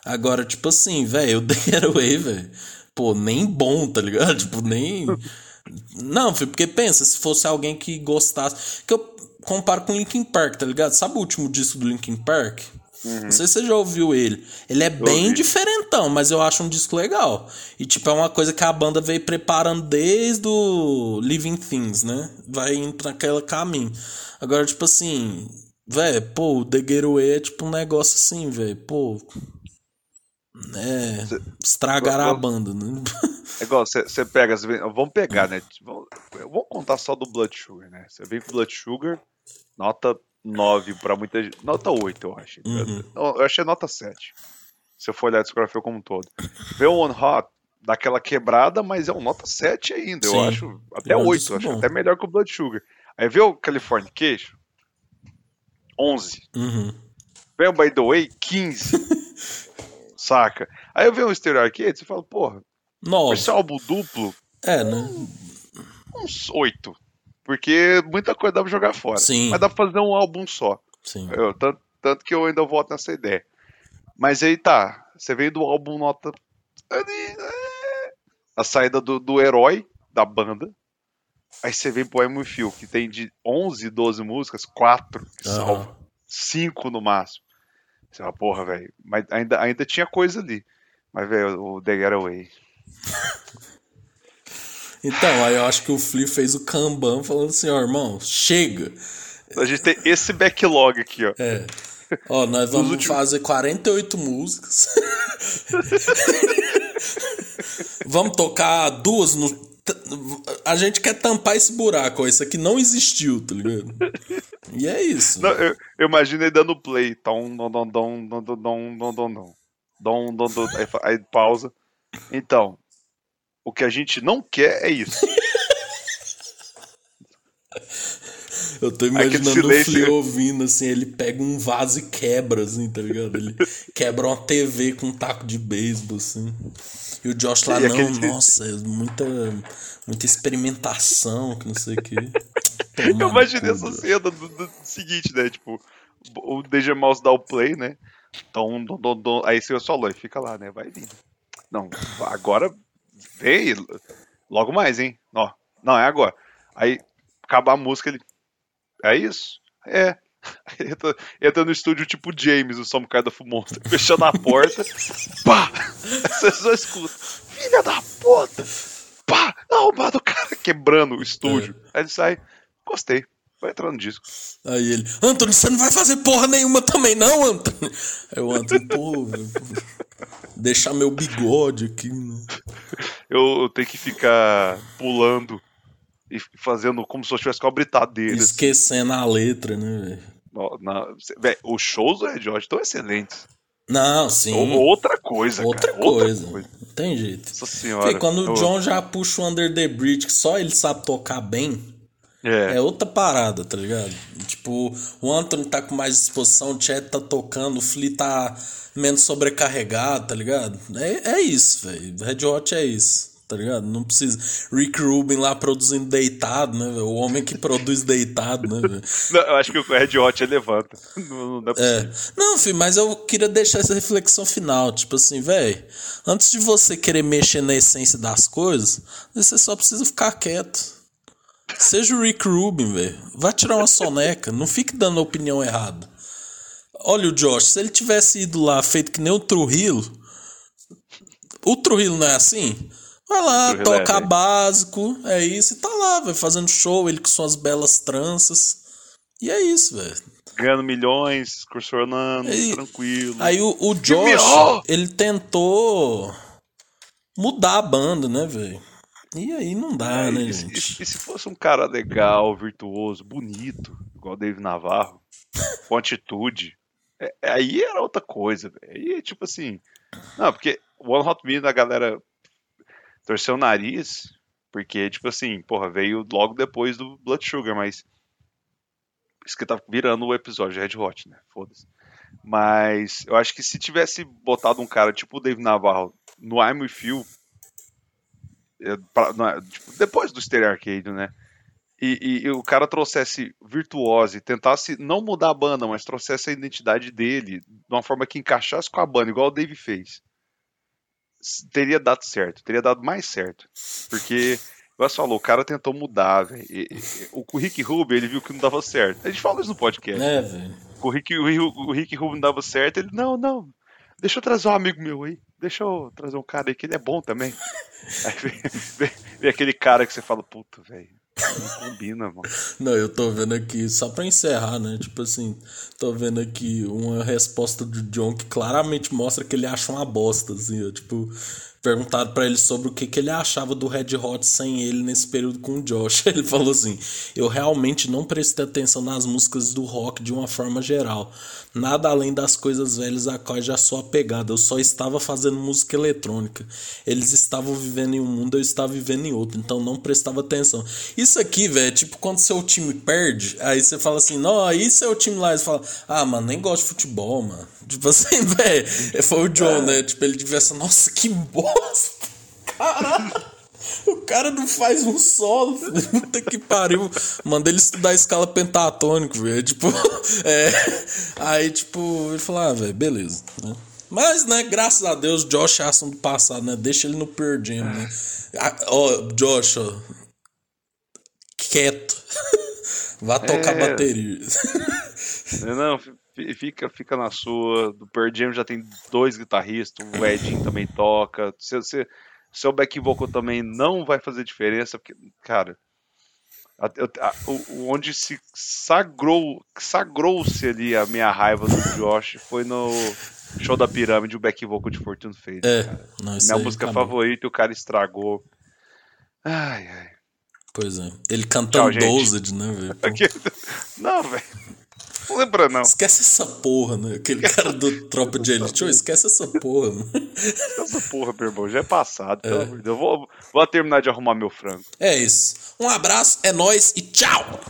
Agora, tipo assim, velho, o The Getaway, velho, pô, nem bom, tá ligado? Tipo, nem. Não, porque pensa, se fosse alguém que gostasse. Que eu comparo com Linkin Park, tá ligado? Sabe o último disco do Linkin Park? Uhum. Não sei se você já ouviu ele. Ele é bem diferentão, mas eu acho um disco legal. E, tipo, é uma coisa que a banda veio preparando desde o Living Things, né? Vai indo naquele caminho. Agora, tipo assim, velho, pô, o The Getaway é tipo um negócio assim, velho, pô. É. Estragar a banda, né? É igual, você pega. Vamos pegar, né? Vamos contar só do Blood Sugar, né? Você vem com Blood Sugar, nota 9 pra muita gente. Nota 8, eu acho. Uhum. Eu, achei nota 7. Se eu for olhar a discografia como um todo. Ver o One Hot daquela quebrada, mas é um nota 7 ainda. Sim. Eu acho até Eu acho 8. isso Eu acho bom. até melhor que o Blood Sugar. Aí vê o California Queijo. 11. Uhum. Vem o By the Way, 15. Saca? Aí eu vejo um Stereo Arcade e falo, porra, Nove. esse álbum duplo, É, né? uns 8. Porque muita coisa dá pra jogar fora. Sim. Mas dá pra fazer um álbum só. Sim. Eu- tanto, tanto que eu ainda volto nessa ideia. Mas aí tá, você veio do álbum nota. é, A saída do, do herói da banda. Aí você vem pro With You, que tem de 11, 12 músicas, 4 que Aham. salva. 5 no máximo. Você fala, porra, velho. Mas ainda, ainda tinha coisa ali. Mas, velho, o The Getaway. Então, aí eu acho que o Flea fez o Kanban falando assim, ó, irmão, chega. A gente tem esse backlog aqui, ó. É. Ó, nós vamos últimos- fazer 48 músicas. vamos tocar duas no. A gente quer tampar esse buraco, ó. Isso aqui não existiu, tá ligado? E é isso. Não, eu, eu imagino ele dando play. Tom, dom, dom, dom, dom, dom, dom, dom, dom, dom. Dom, aí pausa. Então, o que a gente não quer é isso. Eu tô imaginando o. Flea ouvindo, assim, ele pega um vaso e quebra, assim, tá ligado? Ele quebra uma TV com um taco de beisebol, assim. E o Josh lá, E não, aquele- nossa, é muita, muita experimentação, que não sei o quê. Eu imaginei essa cena do, do seguinte, né? Tipo, o DJ Mouse dá o play, né? Tom, dom, dom, dom. Aí você falou, e fica lá, né? Vai vindo. Não, agora vem. Logo mais, hein? Ó, não, é agora. Aí acaba a música, ele. É isso? É. Entra, entra no estúdio tipo James, o Kind of Monster, fechando a porta. pá! Você só escuta. Filha da puta! Pá! Arrombado o cara quebrando o estúdio. Aí ele sai. Gostei. Vai entrar no disco. Aí ele, Anthony, você não vai fazer porra nenhuma também, não, Anthony? Aí o Anthony, pô, deixar meu bigode aqui, né? Eu, eu tenho que ficar pulando e fazendo como se eu estivesse com a britadeira. Esquecendo a letra, né, velho? Os shows do Red Hot estão excelentes. Não, sim. Ou- Outra coisa, outra, cara. coisa. Não tem jeito. Nossa senhora. Porque quando Eu- o John já puxa o Under the Bridge, que só ele sabe tocar bem, É. é outra parada, tá ligado? Tipo, o Anthony tá com mais disposição, o Chad tá tocando, o Flea tá menos sobrecarregado, tá ligado? É, é isso, velho. Red Hot é isso, tá ligado? Não precisa. Rick Rubin lá produzindo deitado, né, velho? O homem que produz deitado, né, velho? Não, eu acho que o Red Hot ele levanta. Não, não é. É. Não, filho, mas eu queria deixar essa reflexão final. Tipo assim, velho, antes de você querer mexer na essência das coisas, você só precisa ficar quieto. Seja o Rick Rubin, velho. Vai tirar uma soneca. Não fique dando opinião errada. Olha o Josh, se ele tivesse ido lá feito que nem o Trujillo. O Trujillo não é assim? Vai lá, Trujillo é, toca velho. básico, é isso, e tá lá, velho, fazendo show, ele com suas belas tranças. E é isso, velho. Ganhando milhões, excursionando, Aí- tranquilo. Aí o, o Josh, ele tentou mudar a banda, né, velho? E aí não dá, É, né, e, se- gente? e se fosse um cara legal, virtuoso, bonito, igual o Dave Navarro, com atitude, é- aí era outra coisa, velho. Aí, tipo assim. Não, porque o One Hot Minute a galera torceu o nariz, porque, tipo assim, porra, veio logo depois do Blood Sugar, mas. Isso que tá virando o episódio Red Hot, né? Foda-se. Mas eu acho que se tivesse botado um cara tipo o Dave Navarro no I'm With You, pra- não é, tipo, depois do Stereo Arcade, né? E, e- e o cara trouxesse virtuose, tentasse não mudar a banda, mas trouxesse a identidade dele de uma forma que encaixasse com a banda, igual o Dave fez. Teria dado certo, teria dado mais certo. Porque, você falou, o cara tentou mudar, velho. O Rick Rubin, ele viu que não dava certo. A gente falou isso no podcast. É, velho. O Rick, o, o Rick Rubin não dava certo, ele, não, não, deixa eu trazer um amigo meu aí, deixa eu trazer um cara aí que ele é bom também. Aí vem, vem- vem aquele cara que você fala, puta, velho, não combina, mano. Não, eu tô vendo aqui, só pra encerrar, né? Tipo assim, tô vendo aqui uma resposta do John que claramente mostra que ele acha uma bosta, assim, ó. Tipo, perguntaram para ele sobre o que, que ele achava do Red Hot sem ele nesse período com o Josh. Ele falou assim: Eu realmente não prestei atenção nas músicas do rock de uma forma geral. Nada além das coisas velhas a quais já sou apegado. Eu só estava fazendo música eletrônica. Eles estavam vivendo em um mundo, eu estava vivendo em outro. Então não prestava atenção. Isso aqui, velho, é tipo quando seu time perde, aí você fala assim: Não, é o time lá. Você fala: Ah, mano, nem gosto de futebol, mano. Tipo assim, velho. Foi o John, né? Tipo, ele ser, nossa, que bosta! Caralho! O cara não faz um solo, puta que pariu. Manda ele estudar a escala pentatônica, velho. Tipo, é. Aí, tipo, ele falou, ah, velho, beleza, né? Mas, né, graças a Deus, Josh é assunto passado, né? Deixa ele no Pearl Jam, né? Ah, ó, Josh, ó. Quieto. Vá tocar é... bateria. Não, fica, fica na sua. Do Pearl Jam já tem dois guitarristas, o Edinho também toca. Você, você, seu back vocal também não vai fazer diferença, porque, cara, a, a, o, onde se sagrou, sagrou-se ali a minha raiva do Josh foi no show da pirâmide, o back vocal de Fortune fez. É, não, minha música acabou. favorita e o cara estragou. Ai, ai. Pois é. Ele cantando Dozed, né, velho? Não, velho. Não lembra, não. Esquece essa porra, né? Aquele cara do Tropa de Elite. esquece essa porra, mano. Esquece essa porra, meu irmão. Já é passado, pelo é. amor de Deus. Vou, vou terminar de arrumar meu frango. É isso. Um abraço, é nóis e tchau!